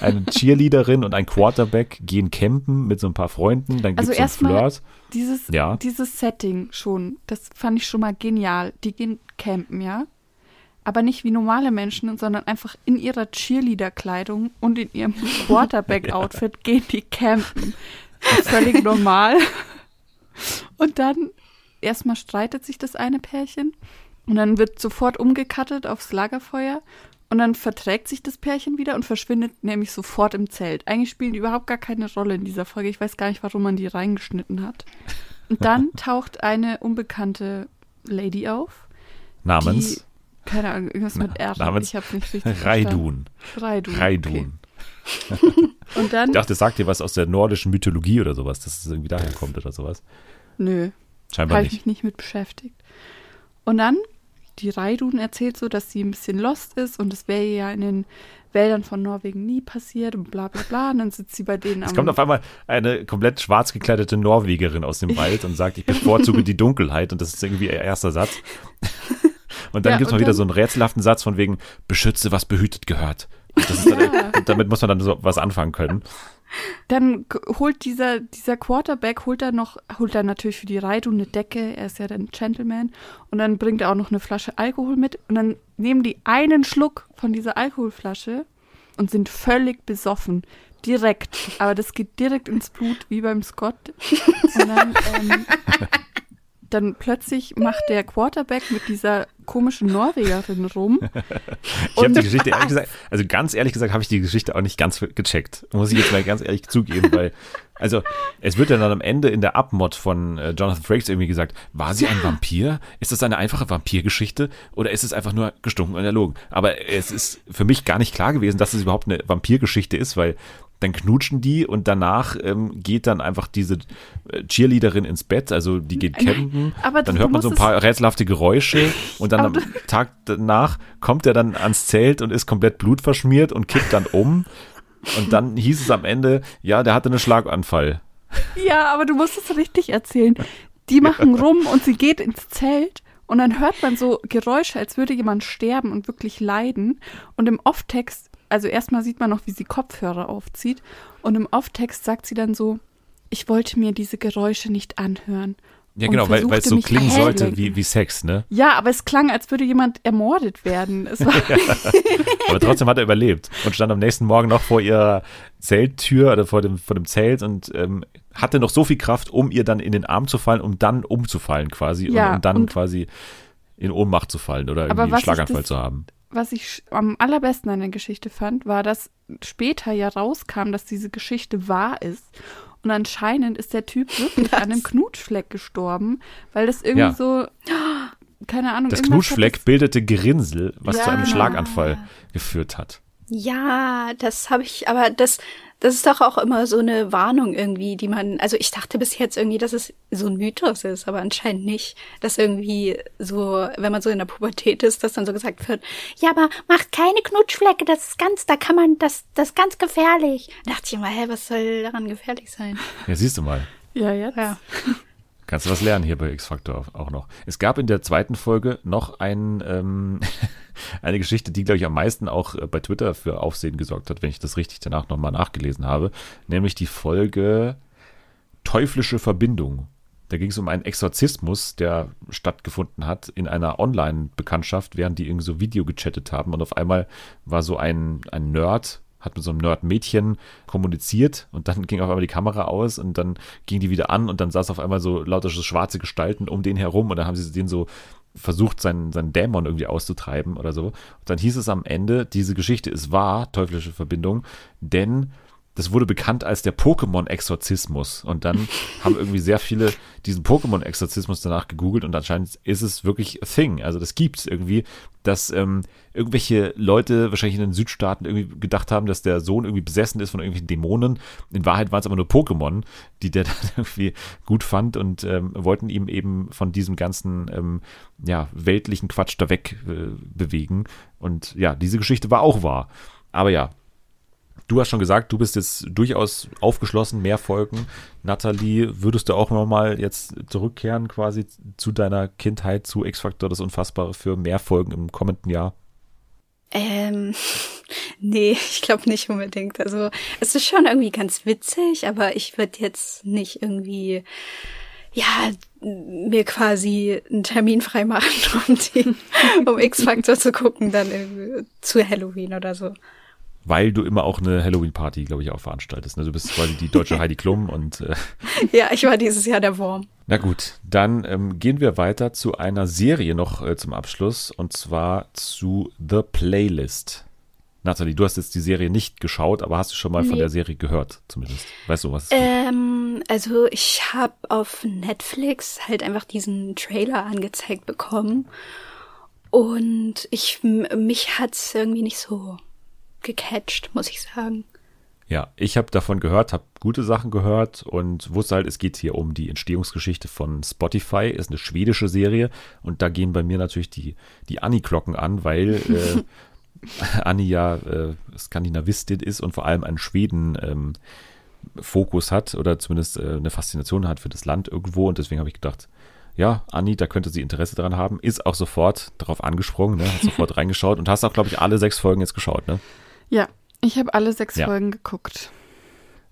eine Cheerleaderin und ein Quarterback gehen campen mit so ein paar Freunden. Dann Also erstmal-. Dieses, Ja. dieses Setting schon, das fand ich schon mal genial. Die gehen campen, ja. Aber nicht wie normale Menschen, sondern einfach in ihrer Cheerleader-Kleidung und in ihrem Quarterback-Outfit gehen die campen. Völlig normal. Und dann erstmal streitet sich das eine Pärchen und dann wird sofort umgekattet aufs Lagerfeuer und dann verträgt sich das Pärchen wieder und verschwindet nämlich sofort im Zelt. Eigentlich spielen die überhaupt gar keine Rolle in dieser Folge. Ich weiß gar nicht, warum man die reingeschnitten hat. Und dann taucht eine unbekannte Lady auf. Namens Die, keine Ahnung, irgendwas mit R. namens ich hab's nicht richtig Raidun. Raidun. Raidun. Okay. Und dann, Ich dachte, das sagt dir was aus der nordischen Mythologie oder sowas, dass es irgendwie daher kommt oder sowas. nö, Scheinbar habe ich nicht. mich nicht mit beschäftigt. Und dann, die Raidun erzählt so, dass sie ein bisschen lost ist und das wäre ihr ja in den Wäldern von Norwegen nie passiert und bla bla bla. Und dann sitzt sie bei denen Es am... kommt auf einmal eine komplett schwarz gekleidete Norwegerin aus dem Wald und sagt, ich bevorzuge die Dunkelheit und das ist irgendwie ihr erster Satz. Und dann Ja, gibt es mal wieder dann- so einen rätselhaften Satz von wegen, beschütze, was behütet gehört. Dann, Ja. und damit muss man dann so was anfangen können. Dann holt dieser, dieser Quarterback, holt er noch, holt er natürlich für die Raidun eine Decke, er ist ja dann Gentleman, und dann bringt er auch noch eine Flasche Alkohol mit und dann nehmen die einen Schluck von dieser Alkoholflasche und sind völlig besoffen. Direkt. Aber das geht direkt ins Blut, wie beim Scott. Und dann, ähm, dann plötzlich macht der Quarterback mit dieser komischen Norwegerin rum. Ich habe die Geschichte, ehrlich gesagt, also ganz ehrlich gesagt, habe ich die Geschichte auch nicht ganz gecheckt. Muss ich jetzt mal ganz ehrlich zugeben, weil, also, es wird ja dann am Ende in der Abmod von äh, Jonathan Frakes irgendwie gesagt, war sie ein Vampir? Ist das eine einfache Vampirgeschichte? Oder ist es einfach nur gestunken und erlogen? Aber es ist für mich gar nicht klar gewesen, dass es überhaupt eine Vampirgeschichte ist, weil dann knutschen die und danach ähm, geht dann einfach diese äh, Cheerleaderin ins Bett, also die geht campen, aber dann hört man so ein paar rätselhafte Geräusche und dann am Tag danach kommt er dann ans Zelt und ist komplett blutverschmiert und kippt dann um. Und dann hieß es am Ende, ja, der hatte einen Schlaganfall. Ja, aber du musst es richtig erzählen. Die machen rum und sie geht ins Zelt und dann hört man so Geräusche, als würde jemand sterben und wirklich leiden. Und im Off-Text, also erstmal sieht man noch, wie sie Kopfhörer aufzieht. Und im Off-Text sagt sie dann so, ich wollte mir diese Geräusche nicht anhören. Ja, genau, weil, weil es so klingen sollte wie, wie Sex, ne? Ja, aber es klang, als würde jemand ermordet werden. Es war, Aber trotzdem hat er überlebt und stand am nächsten Morgen noch vor ihrer Zelttür oder vor dem, vor dem Zelt und ähm, hatte noch so viel Kraft, um ihr dann in den Arm zu fallen, um dann umzufallen quasi Ja, und, und dann und- quasi in Ohnmacht zu fallen oder irgendwie einen Schlaganfall das- zu haben. Was ich am allerbesten an der Geschichte fand, war, dass später ja rauskam, dass diese Geschichte wahr ist. Und anscheinend ist der Typ wirklich an einem Knutschfleck gestorben, weil das irgendwie Ja. so, keine Ahnung, Das Knutschfleck bildete Gerinnsel, was Ja, zu einem genau. Schlaganfall geführt hat. Ja, das habe ich, aber das, das ist doch auch immer so eine Warnung irgendwie, die man, also ich dachte bis jetzt irgendwie, dass es so ein Mythos ist, aber anscheinend nicht, dass irgendwie so, wenn man so in der Pubertät ist, dass dann so gesagt wird, ja, aber macht keine Knutschflecke, das ist ganz, da kann man, das, das ist ganz gefährlich. Da dachte ich immer, hä, was soll daran gefährlich sein? Ja, siehst du mal. Ja, jetzt. Ja. Kannst du was lernen hier bei X-Factor auch noch. Es gab in der zweiten Folge noch ein, ähm, eine Geschichte, die, glaube ich, am meisten auch äh, bei Twitter für Aufsehen gesorgt hat, wenn ich das richtig danach nochmal nachgelesen habe. Nämlich die Folge Teuflische Verbindung. Da ging es um einen Exorzismus, der stattgefunden hat in einer Online-Bekanntschaft, während die irgendwie so Video gechattet haben. Und auf einmal war so ein, ein Nerd, hat mit so einem Nerd-Mädchen kommuniziert und dann ging auf einmal die Kamera aus und dann ging die wieder an und dann saß auf einmal so lauter schwarze Gestalten um den herum und dann haben sie den so versucht, seinen, seinen Dämon irgendwie auszutreiben oder so. Und dann hieß es am Ende, diese Geschichte ist wahr, teuflische Verbindung, denn das wurde bekannt als der Pokémon-Exorzismus. Und dann haben irgendwie sehr viele diesen Pokémon-Exorzismus danach gegoogelt und anscheinend ist es wirklich a thing. Also das gibt's irgendwie, dass ähm, irgendwelche Leute wahrscheinlich in den Südstaaten irgendwie gedacht haben, dass der Sohn irgendwie besessen ist von irgendwelchen Dämonen. In Wahrheit waren es aber nur Pokémon, die der dann irgendwie gut fand und ähm, wollten ihm eben von diesem ganzen ähm, ja, weltlichen Quatsch da weg äh, bewegen. Und ja, diese Geschichte war auch wahr. Aber ja, Du hast schon gesagt, du bist jetzt durchaus aufgeschlossen, mehr Folgen. Nathalie, würdest du auch nochmal jetzt zurückkehren quasi zu deiner Kindheit, zu X-Factor, das Unfassbare für mehr Folgen im kommenden Jahr? Ähm, nee, ich glaube nicht unbedingt. Also es ist schon irgendwie ganz witzig, aber ich würde jetzt nicht irgendwie, ja, mir quasi einen Termin freimachen, um, um X-Factor zu gucken, dann zu Halloween oder so. Weil du immer auch eine Halloween-Party, glaube ich, auch veranstaltest. Ne? Du bist quasi die deutsche Heidi Klum und äh, Ja, ich war dieses Jahr der Wurm. na gut, dann ähm, gehen wir weiter zu einer Serie noch äh, zum Abschluss und zwar zu The Playlist. Nathalie, du hast jetzt die Serie nicht geschaut, aber hast du schon mal von Nee. der Serie gehört, zumindest? Weißt du, was es? Ähm, also ich habe auf Netflix halt einfach diesen Trailer angezeigt bekommen und ich mich hat's irgendwie nicht so gecatcht, muss ich sagen. Ja, ich habe davon gehört, habe gute Sachen gehört und wusste halt, es geht hier um die Entstehungsgeschichte von Spotify. Ist eine schwedische Serie und da gehen bei mir natürlich die, die Anni-Glocken an, weil äh, Anni ja äh, Skandinavistin ist und vor allem einen Schweden ähm, Fokus hat oder zumindest äh, eine Faszination hat für das Land irgendwo und deswegen habe ich gedacht, ja, Anni, da könnte sie Interesse daran haben, ist auch sofort darauf angesprungen, ne? hat sofort reingeschaut und hast auch, glaube ich, alle sechs Folgen jetzt geschaut, ne? Ja, ich habe alle sechs Ja. Folgen geguckt.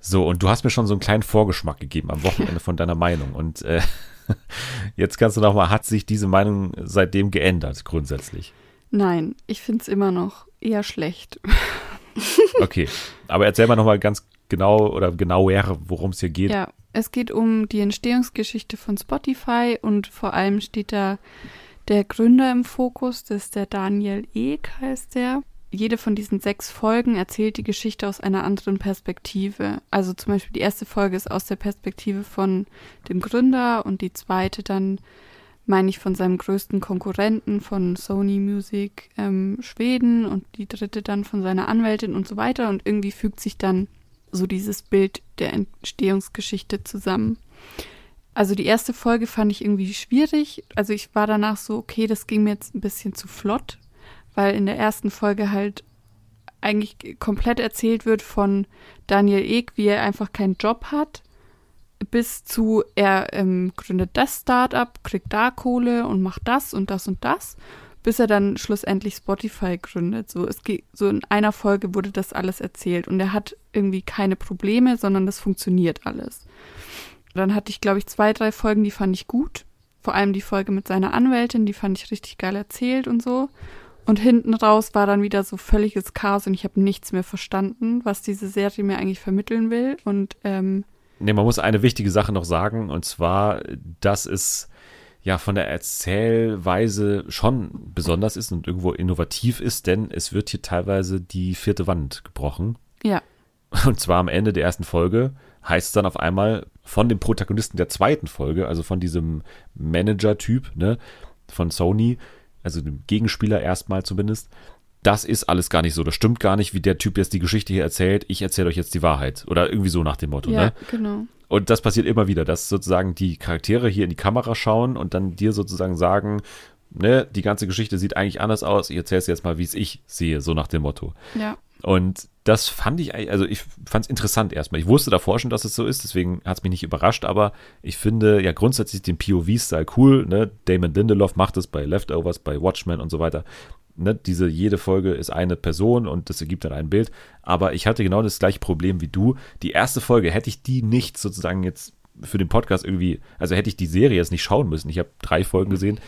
So, und du hast mir schon so einen kleinen Vorgeschmack gegeben am Wochenende von deiner Meinung. Und äh, jetzt kannst du noch mal, hat sich diese Meinung seitdem geändert, grundsätzlich? Nein, ich finde es immer noch eher schlecht. Okay, aber erzähl mal noch mal ganz genau oder genauer, worum es hier geht. Ja, es geht um die Entstehungsgeschichte von Spotify und vor allem steht da der Gründer im Fokus, das ist der Daniel Ek, heißt der. Jede von diesen sechs Folgen erzählt die Geschichte aus einer anderen Perspektive. Also zum Beispiel die erste Folge ist aus der Perspektive von dem Gründer und die zweite dann, meine ich, von seinem größten Konkurrenten von Sony Music ähm, Schweden und die dritte dann von seiner Anwältin und so weiter. Und irgendwie fügt sich dann so dieses Bild der Entstehungsgeschichte zusammen. Also die erste Folge fand ich irgendwie schwierig. Also ich war danach so, okay, das ging mir jetzt ein bisschen zu flott, weil in der ersten Folge halt eigentlich komplett erzählt wird von Daniel Ek, wie er einfach keinen Job hat, bis zu er ähm, gründet das Startup, kriegt da Kohle und macht das und das und das, bis er dann schlussendlich Spotify gründet. So es geht so in einer Folge wurde das alles erzählt und er hat irgendwie keine Probleme, sondern das funktioniert alles. Dann hatte ich glaube ich zwei, drei Folgen, die fand ich gut. Vor allem die Folge mit seiner Anwältin, die fand ich richtig geil erzählt und so. Und hinten raus war dann wieder so völliges Chaos und ich habe nichts mehr verstanden, was diese Serie mir eigentlich vermitteln will. Und ähm, Nee, man muss eine wichtige Sache noch sagen, und zwar, dass es ja von der Erzählweise schon besonders ist und irgendwo innovativ ist, denn es wird hier teilweise die vierte Wand gebrochen. ja, Und zwar am Ende der ersten Folge heißt es dann auf einmal von dem Protagonisten der zweiten Folge, also von diesem Manager-Typ, ne, von Sony, also dem Gegenspieler erstmal zumindest, das ist alles gar nicht so, das stimmt gar nicht, wie der Typ jetzt die Geschichte hier erzählt, ich erzähle euch jetzt die Wahrheit. Oder irgendwie so nach dem Motto, ja, ne? genau. Und das passiert immer wieder, dass sozusagen die Charaktere hier in die Kamera schauen und dann dir sozusagen sagen, ne, die ganze Geschichte sieht eigentlich anders aus, ich erzähl's jetzt mal, wie es ich sehe, so nach dem Motto. Ja, Und das fand ich, also ich fand es interessant erstmal. Ich wusste davor schon, dass es so ist, deswegen hat es mich nicht überrascht, aber ich finde ja grundsätzlich den POV-Style cool. Ne? Damon Lindelof macht es bei Leftovers, bei Watchmen und so weiter. Ne? Diese, jede Folge ist eine Person und das ergibt dann ein Bild. Aber ich hatte genau das gleiche Problem wie du. Die erste Folge, hätte ich die nicht sozusagen jetzt für den Podcast irgendwie, also hätte ich die Serie jetzt nicht schauen müssen, ich habe drei Folgen gesehen,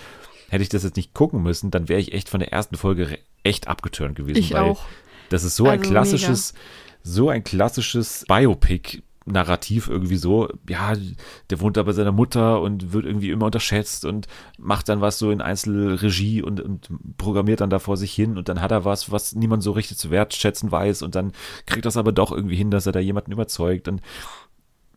hätte ich das jetzt nicht gucken müssen, dann wäre ich echt von der ersten Folge echt abgeturnt gewesen. ich auch. Das ist so ein Also klassisches, so ein klassisches Biopic-Narrativ irgendwie so. Ja, der wohnt da bei seiner Mutter und wird irgendwie immer unterschätzt und macht dann was so in Einzelregie und, und programmiert dann da vor sich hin und dann hat er was, was niemand so richtig zu wertschätzen weiß und dann kriegt das aber doch irgendwie hin, dass er da jemanden überzeugt und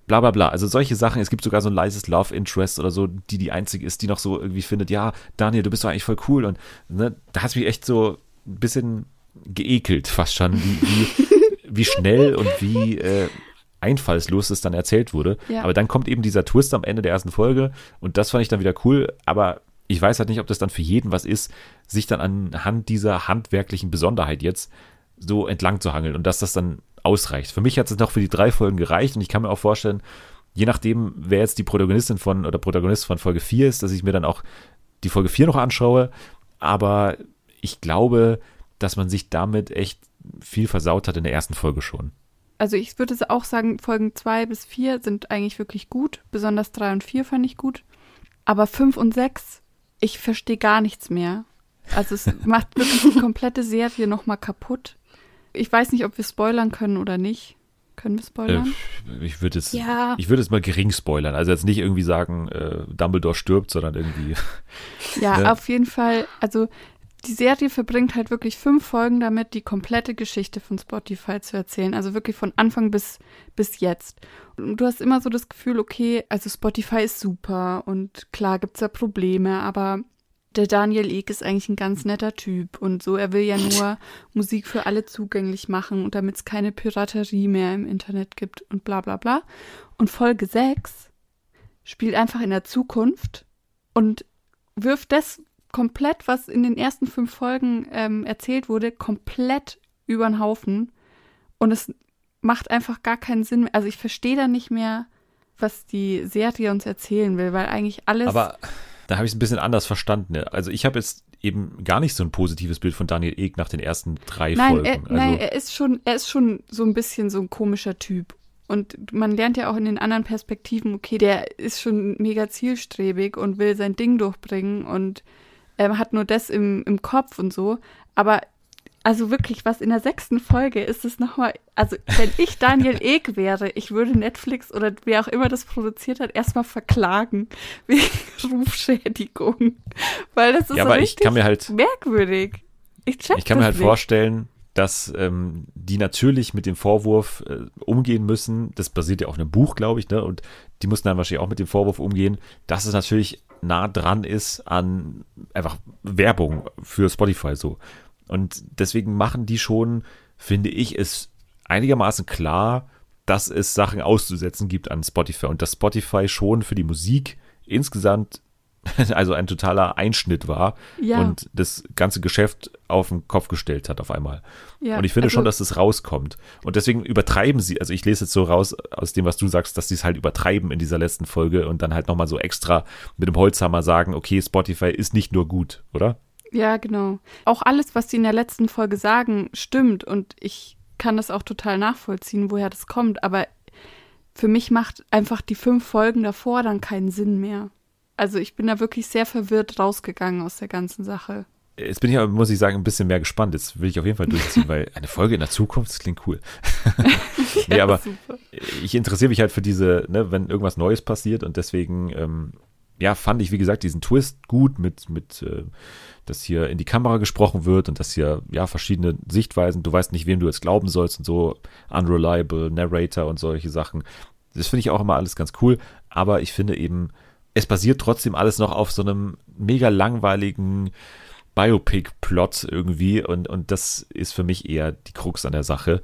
bla bla bla. Also solche Sachen. Es gibt sogar so ein leises Love Interest oder so, die die einzige ist, die noch so irgendwie findet, ja, Daniel, du bist doch eigentlich voll cool. Und ne, da hat mich echt so ein bisschen geekelt, fast schon, wie, wie, wie schnell und wie äh, einfallslos es dann erzählt wurde. Ja. Aber dann kommt eben dieser Twist am Ende der ersten Folge und das fand ich dann wieder cool. Aber ich weiß halt nicht, ob das dann für jeden was ist, sich dann anhand dieser handwerklichen Besonderheit jetzt so entlang zu hangeln und dass das dann ausreicht. Für mich hat es noch für die drei Folgen gereicht und ich kann mir auch vorstellen, je nachdem, wer jetzt die Protagonistin von oder Protagonist von Folge 4 ist, dass ich mir dann auch die Folge 4 noch anschaue. Aber ich glaube, dass man sich damit echt viel versaut hat in der ersten Folge schon. Also ich würde auch sagen, Folgen zwei bis vier sind eigentlich wirklich gut. Besonders drei und vier fand ich gut. Aber fünf und sechs, ich verstehe gar nichts mehr. Also es macht wirklich die komplette Serie nochmal kaputt. Ich weiß nicht, ob wir spoilern können oder nicht. Können wir spoilern? Äh, ich würde jetzt, Ja. ich würde jetzt mal gering spoilern. Also jetzt nicht irgendwie sagen, äh, Dumbledore stirbt, sondern irgendwie. Ja, Ne? auf jeden Fall. Also die Serie verbringt halt wirklich fünf Folgen damit, die komplette Geschichte von Spotify zu erzählen. Also wirklich von Anfang bis, bis jetzt. Und du hast immer so das Gefühl, okay, also Spotify ist super und klar gibt's da Probleme, aber der Daniel Ek ist eigentlich ein ganz netter Typ und so, er will ja nur Musik für alle zugänglich machen und damit es keine Piraterie mehr im Internet gibt und bla bla bla. Und Folge 6 spielt einfach in der Zukunft und wirft das komplett, was in den ersten fünf Folgen ähm, erzählt wurde, komplett über den Haufen. Und es macht einfach gar keinen Sinn mehr. Also ich verstehe da nicht mehr, was die Serie uns erzählen will, weil eigentlich alles. Aber da habe ich es ein bisschen anders verstanden. Also ich habe jetzt eben gar nicht so ein positives Bild von Daniel Ek nach den ersten drei nein, Folgen. er, also, nein, er ist schon, er ist schon so ein bisschen so ein komischer Typ. Und man lernt ja auch in den anderen Perspektiven, okay, der ist schon mega zielstrebig und will sein Ding durchbringen und ähm, hat nur das im, im Kopf und so. Aber also wirklich, was in der sechsten Folge ist es nochmal, also wenn ich Daniel Ek wäre, ich würde Netflix oder wer auch immer das produziert hat, erstmal verklagen wegen Rufschädigung. Weil das ist Ja, so richtig halt- merkwürdig. Ich check ich kann mir halt nicht. vorstellen, dass ähm, die natürlich mit dem Vorwurf äh, umgehen müssen. Das basiert ja auf einem Buch, glaube ich, ne? Und die mussten dann wahrscheinlich auch mit dem Vorwurf umgehen, dass es natürlich nah dran ist an einfach Werbung für Spotify so. Und deswegen machen die schon, finde ich, es einigermaßen klar, dass es Sachen auszusetzen gibt an Spotify und dass Spotify schon für die Musik insgesamt also ein totaler Einschnitt war Ja. und das ganze Geschäft auf den Kopf gestellt hat auf einmal. Ja, und ich finde also- schon, dass das rauskommt. Und deswegen übertreiben sie, also ich lese jetzt so raus aus dem, was du sagst, dass sie es halt übertreiben in dieser letzten Folge und dann halt nochmal so extra mit dem Holzhammer sagen, okay, Spotify ist nicht nur gut, oder? Ja, genau. Auch alles, was sie in der letzten Folge sagen, stimmt und ich kann das auch total nachvollziehen, woher das kommt, aber für mich macht einfach die fünf Folgen davor dann keinen Sinn mehr. Also ich bin da wirklich sehr verwirrt rausgegangen aus der ganzen Sache. Jetzt bin ich aber, muss ich sagen, ein bisschen mehr gespannt. Jetzt will ich auf jeden Fall durchziehen, weil eine Folge in der Zukunft, das klingt cool. nee, aber super. ich interessiere mich halt für diese, ne, wenn irgendwas Neues passiert und deswegen, ähm, ja, fand ich, wie gesagt, diesen Twist gut mit, mit, äh, dass hier in die Kamera gesprochen wird und dass hier, ja, verschiedene Sichtweisen, du weißt nicht, wem du jetzt glauben sollst und so, unreliable Narrator und solche Sachen. Das finde ich auch immer alles ganz cool, aber ich finde eben, es basiert trotzdem alles noch auf so einem mega langweiligen Biopic-Plot irgendwie und, und das ist für mich eher die Krux an der Sache.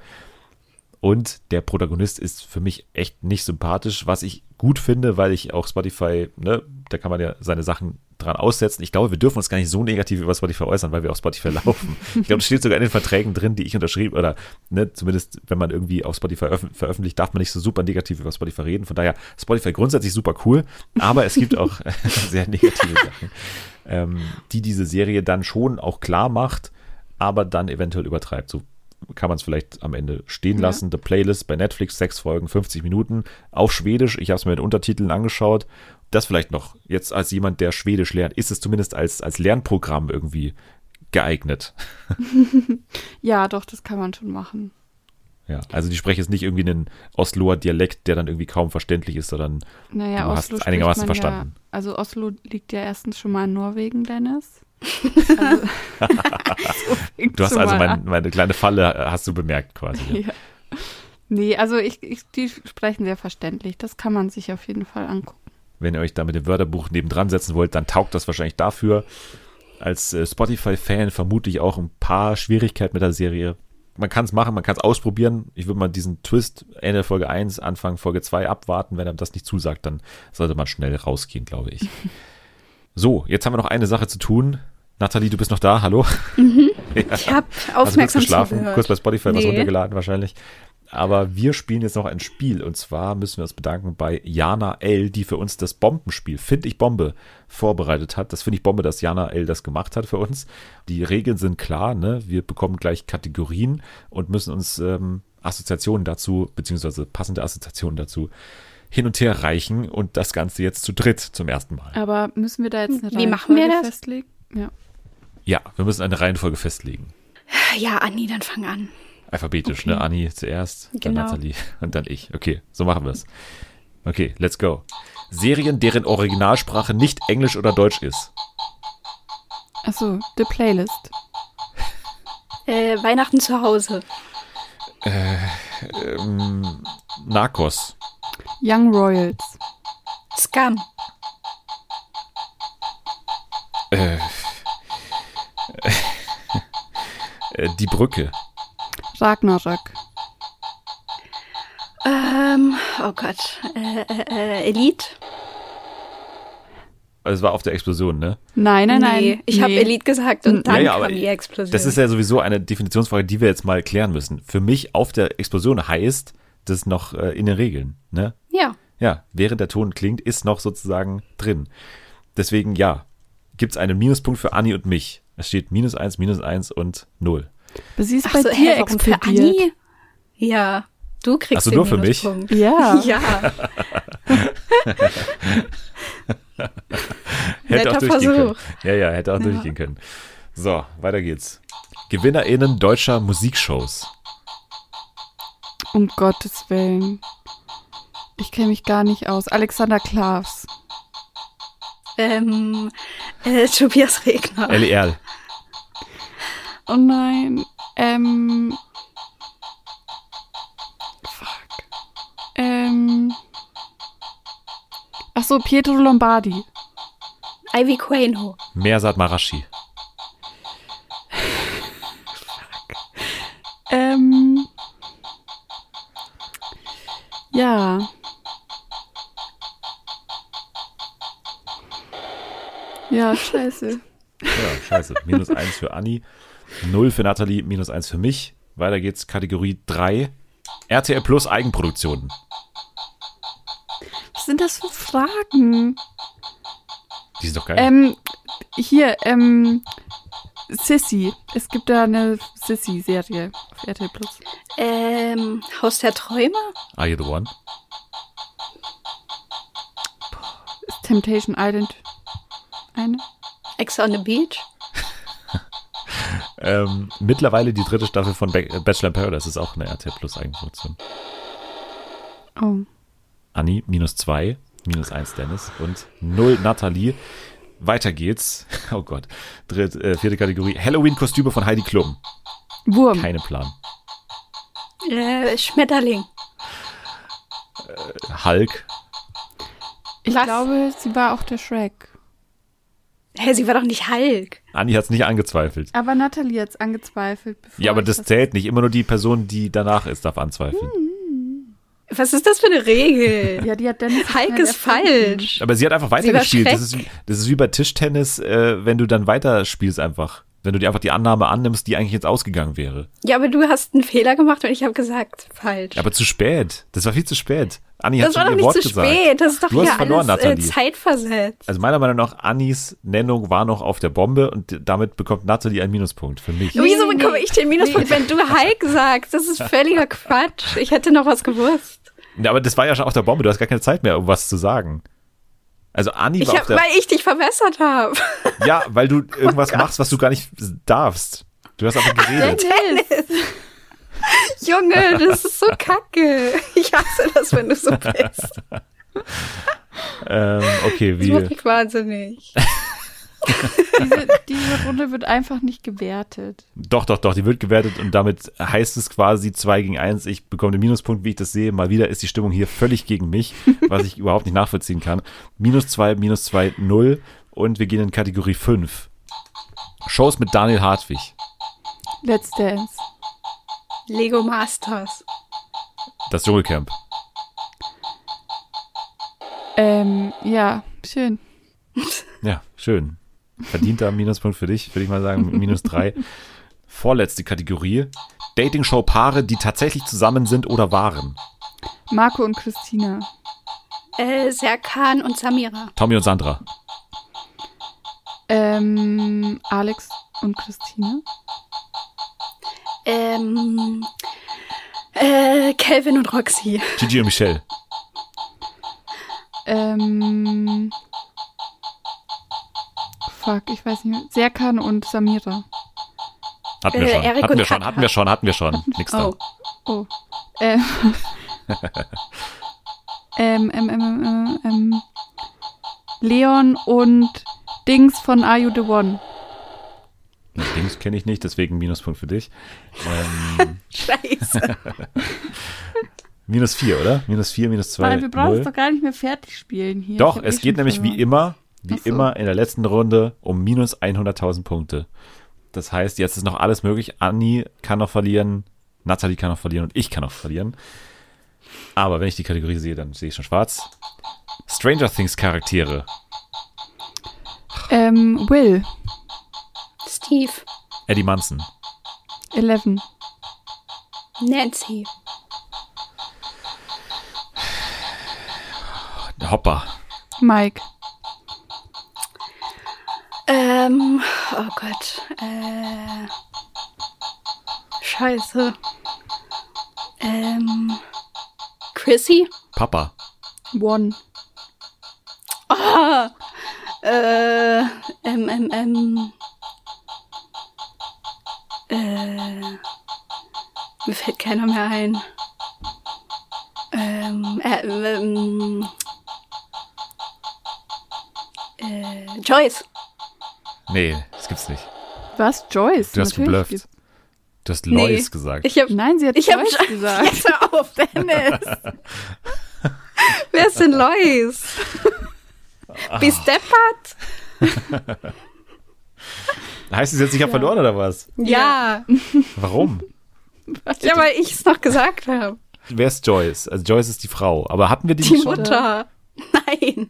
Und der Protagonist ist für mich echt nicht sympathisch, was ich gut finde, weil ich auch Spotify, ne, da kann man ja seine Sachen dran aussetzen. Ich glaube, wir dürfen uns gar nicht so negativ über Spotify äußern, weil wir auf Spotify laufen. Ich glaube, das steht sogar in den Verträgen drin, die ich unterschrieben, oder ne, zumindest wenn man irgendwie auf Spotify öff- veröffentlicht, darf man nicht so super negativ über Spotify reden. Von daher, Spotify grundsätzlich super cool, aber es gibt auch sehr negative Sachen, ähm, die diese Serie dann schon auch klar macht, aber dann eventuell übertreibt. So kann man es vielleicht am Ende stehen Ja. lassen. The Playlist bei Netflix, sechs Folgen, 50 Minuten, auf Schwedisch. Ich habe es mir mit Untertiteln angeschaut. Das vielleicht noch, jetzt als jemand, der Schwedisch lernt, ist es zumindest als, als Lernprogramm irgendwie geeignet. Ja, doch, das kann man schon machen. Ja, also die sprechen jetzt nicht irgendwie einen Osloer Dialekt, der dann irgendwie kaum verständlich ist, sondern Naja, Du hast Oslo spricht einigermaßen verstanden. Ja, also Oslo liegt ja erstens schon mal in Norwegen, Dennis. Also, so du hast also mein, meine kleine Falle, äh, hast du bemerkt quasi. Ja. Ja. Nee, also ich, ich, die sprechen sehr verständlich. Das kann man sich auf jeden Fall angucken. Wenn ihr euch da mit dem Wörterbuch nebendran setzen wollt, dann taugt das wahrscheinlich dafür. Als äh, Spotify-Fan vermute ich auch ein paar Schwierigkeiten mit der Serie. Man kann es machen, man kann es ausprobieren. Ich würde mal diesen Twist Ende Folge 1, Anfang Folge 2 abwarten. Wenn einem das nicht zusagt, dann sollte man schnell rausgehen, glaube ich. so, jetzt haben wir noch eine Sache zu tun. Nathalie, du bist noch da, hallo? Ich habe Hast du kurz aufmerksam geschlafen, kurz bei Spotify was Nee. runtergeladen wahrscheinlich. Aber wir spielen jetzt noch ein Spiel und zwar müssen wir uns bedanken bei Jana L., die für uns das Bombenspiel Find ich Bombe vorbereitet hat. Das finde ich Bombe, dass Jana L. das gemacht hat für uns. Die Regeln sind klar, ne? Wir bekommen gleich Kategorien und müssen uns ähm, Assoziationen dazu, beziehungsweise passende Assoziationen dazu hin und her reichen und das Ganze jetzt zu dritt zum ersten Mal. Aber müssen wir da jetzt eine Wie machen wir Reihenfolge das? festlegen? Ja. Ja, wir müssen eine Reihenfolge festlegen. Ja, Anni, dann fang an. Alphabetisch, Okay. ne? Anni zuerst, dann Genau. Nathalie und dann ich. Okay, so machen wir es. Okay, let's go. Serien, deren Originalsprache nicht Englisch oder Deutsch ist. Achso, The Playlist. Äh, Weihnachten zu Hause. Ähm, Narcos. Young Royals. Scum. Äh, äh, die Brücke. Ragnarök. Ähm, oh Gott. Äh, äh, äh, Elite? Also es war auf der Explosion, ne? Nein, nein, nein. Nee, ich habe Nee. Elite gesagt und dann Ja, ja, kam die Explosion. Das ist ja sowieso eine Definitionsfrage, die wir jetzt mal klären müssen. Für mich auf der Explosion heißt das noch äh, in den Regeln, ne? ja. Ja, während der Ton klingt, ist noch sozusagen drin. Deswegen ja, gibt's einen Minuspunkt für Anni und mich. Es steht minus eins, minus eins und null. Sie ist Ach bei so, dir hä, warum für explodiert. Anni? Ja. Du kriegst Ach so, den nur für mich? Ja. Ja. Hätte auch durchgehen können. Versuch. Ja, ja, hätte auch durchgehen können. So, weiter geht's. GewinnerInnen deutscher Musikshows. Um Gottes Willen. Ich kenne mich gar nicht aus. Alexander Klavs. ähm, äh, Tobias Regner. LER. Oh nein. Ähm. Fuck. Ähm. Ach so, Pietro Lombardi. Ivy Quaino. Mersat Marashi. Ähm. Ja. Ja, scheiße. Ja, scheiße. Minus eins für Anni, null für Nathalie, minus eins für mich. Weiter geht's, Kategorie 3. RTL Plus Eigenproduktionen. Was sind das für Fragen? Die sind doch geil. Ähm, hier, ähm, Sissy. Es gibt da eine Sissy-Serie auf RTL Plus. Ähm, Haus der Träume. Are you the one? Ist Temptation Island eine? Ex on the Beach. Ähm, mittlerweile die dritte Staffel von äh, Bachelor in Paradise ist auch eine RTL Plus Eigenproduktion. Oh. Anni, minus zwei, minus eins Dennis und null Nathalie. Weiter geht's. Oh Gott. Dritte, äh, vierte Kategorie. Halloween-Kostüme von Heidi Klum. Wurm. Keine Plan. Äh, Schmetterling. Hulk. Ich Was? glaube, sie war auch der Shrek. Hä, sie war doch nicht Hulk. Anni hat's nicht angezweifelt. Aber Natalie hat's angezweifelt. Bevor Ja, aber ich das zählt nicht. Immer nur die Person, die danach ist, darf anzweifeln. Was ist das für eine Regel? Ja, die hat Dennis. Hulk ist falsch. Aber sie hat einfach weitergespielt. Das ist, wie- das ist wie bei Tischtennis, äh, wenn du dann weiterspielst einfach. Wenn du dir einfach die Annahme annimmst, die eigentlich jetzt ausgegangen wäre. Ja, aber du hast einen Fehler gemacht und ich habe gesagt, falsch. Aber zu spät. Das war viel zu spät. Anni hat das schon war doch ihr nicht Wort zu gesagt. spät. Das ist doch Du hast hier verloren, alles äh, Nathalie. zeitversetzt. Also meiner Meinung nach, Annis Nennung war noch auf der Bombe und damit bekommt Nathalie einen Minuspunkt für mich. Wieso nee, bekomme ich den Minuspunkt, wenn du Hulk sagst? Das ist völliger Quatsch. Ich hätte noch was gewusst. Ja, aber das war ja schon auf der Bombe. Du hast gar keine Zeit mehr, um was zu sagen. Also Anni Ich war hab, auf der... weil ich dich verbessert habe. Ja, weil du irgendwas Gott. machst, was du gar nicht darfst. Du hast einfach geredet. Junge, das ist so kacke. Ich hasse das, wenn du so bist. ähm, okay, Das macht wie... mich wahnsinnig. Diese, diese Runde wird einfach nicht gewertet. Doch, doch, doch, die wird gewertet und damit heißt es quasi 2 gegen 1. Ich bekomme den Minuspunkt, wie ich das sehe. Mal wieder ist die Stimmung hier völlig gegen mich, was ich überhaupt nicht nachvollziehen kann. Minus 2, minus 2, 0 und wir gehen in Kategorie 5. Shows mit Daniel Hartwig. Let's Dance. Lego Masters. Das Dschungelcamp. Ähm, ja, schön. Ja, schön. Verdienter Minuspunkt für dich, würde ich mal sagen. Minus 3. Vorletzte Kategorie. Dating-Show-Paare, die tatsächlich zusammen sind oder waren. Marco und Christina. Äh, Serkan und Samira. Tommy und Sandra. Ähm, Alex und Christina. Ähm, äh, Calvin und Roxy. Gigi und Michelle. Ähm, fuck, ich weiß nicht mehr. Serkan und Samira. Hatten wir Äh, schon, hatten und wir schon, Katha. hatten wir schon, hatten wir schon. Nix da. Oh. Oh. Äh, ähm, ähm, ähm, ähm, ähm, Leon und Dings von Are You the One? Dings kenne ich nicht, deswegen Minuspunkt für dich. Ähm, Scheiße. minus vier, oder? Minus vier, minus zwei, Weil wir brauchen es doch gar nicht mehr fertig spielen hier. Doch, es eh geht schon nämlich wie verloren. immer, wie so. immer in der letzten Runde um minus 100.000 Punkte. Das heißt, jetzt ist noch alles möglich. Anni kann noch verlieren, Nathalie kann noch verlieren und ich kann noch verlieren. Aber wenn ich die Kategorie sehe, dann sehe ich schon schwarz. Stranger Things Charaktere. Ähm, Will, Steve. Eddie Munson. Eleven, Nancy. Hopper. Mike, Ähm, oh Gott. Äh, scheiße. Ähm, Chrissy? Papa. One, Ah, äh, ähm, ähm, ähm, äh, mir fällt keiner mehr ein. Ähm, äh, ähm, äh, Joyce. Nee, das gibt's nicht. was? Joyce? Du hast Natürlich geblufft. gibt's- Du hast Nee. Lois gesagt. Ich hab, Nein, sie hat ich hab Joyce schon- gesagt. Jetzt hör auf, Dennis. Wer ist denn Lois? Wie Steppert? Heißt es jetzt, ich habe verloren oder was? Ja. Warum? Ja, weil ich es noch gesagt habe. Wer ist Joyce? Also Joyce ist die Frau. Aber hatten wir die, Die nicht schon? Mutter. Nein.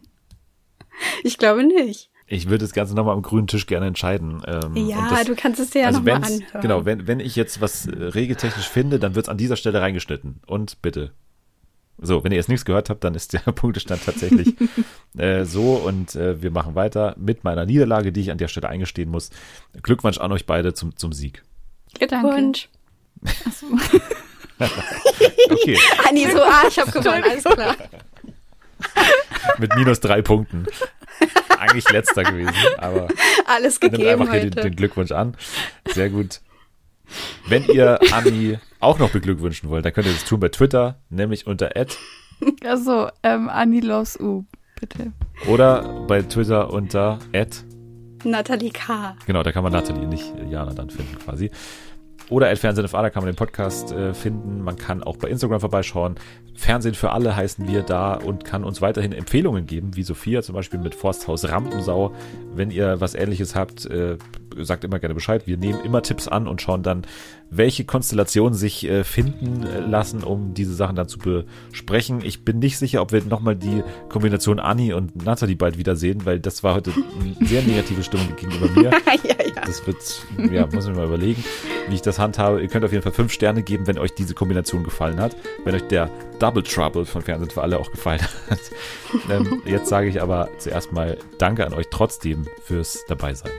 Ich glaube nicht. Ich würde das Ganze nochmal am grünen Tisch gerne entscheiden. Ähm, Ja, und das, du kannst es dir ja also nochmal anhören. Genau, wenn, wenn ich jetzt was äh, regeltechnisch finde, dann wird es an dieser Stelle reingeschnitten. Und bitte. So, wenn ihr jetzt nichts gehört habt, dann ist der Punktestand tatsächlich äh, so und äh, wir machen weiter mit meiner Niederlage, die ich an der Stelle eingestehen muss. Glückwunsch an euch beide zum, zum Sieg. Glückwunsch. Okay, Anni, so, ah, ich habe gewonnen, alles klar. mit minus drei Punkten. Eigentlich letzter gewesen, aber Alles nimmt gegeben einfach hier den, heute. den Glückwunsch an. Sehr gut. Wenn ihr Anni auch noch beglückwünschen wollt, dann könnt ihr das tun bei Twitter, nämlich unter Ad Also, ähm, Annie loves U, bitte. oder bei Twitter unter Ad. Nathalie K. Genau, da kann man Nathalie, nicht Jana dann finden quasi. Oder at Fernsehen für alle kann man den Podcast äh, finden. Man kann auch bei Instagram vorbeischauen. Fernsehen für alle heißen wir da und kann uns weiterhin Empfehlungen geben, wie Sophia zum Beispiel mit Forsthaus Rampensau. Wenn ihr was ähnliches habt, äh, sagt immer gerne Bescheid. Wir nehmen immer Tipps an und schauen dann, welche Konstellationen sich äh, finden äh, lassen, um diese Sachen dann zu besprechen. Ich bin nicht sicher, ob wir nochmal die Kombination Anni und Nathalie bald wiedersehen, weil das war heute eine sehr negative Stimmung gegenüber mir. ja, ja. Das wird, ja, muss ich mir mal überlegen, wie ich das handhabe. Ihr könnt auf jeden Fall fünf Sterne geben, wenn euch diese Kombination gefallen hat. Wenn euch der Double Trouble von Fernsehen für alle auch gefallen hat. ähm, jetzt sage ich aber zuerst mal Danke an euch trotzdem fürs Dabeisein.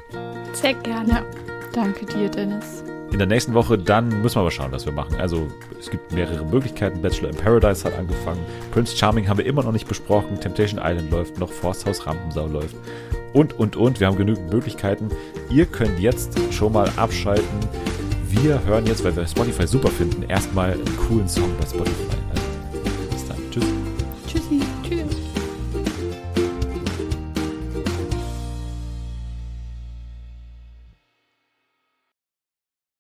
Sehr gerne. Ja, danke dir, Dennis. In der nächsten Woche dann müssen wir mal schauen, was wir machen. Also es gibt mehrere Möglichkeiten. Bachelor in Paradise hat angefangen. Prince Charming haben wir immer noch nicht besprochen. Temptation Island läuft noch. Forsthaus Rampensau läuft. Und, und, und. Wir haben genügend Möglichkeiten. Ihr könnt jetzt schon mal abschalten. Wir hören jetzt, weil wir Spotify super finden, erstmal einen coolen Song bei Spotify.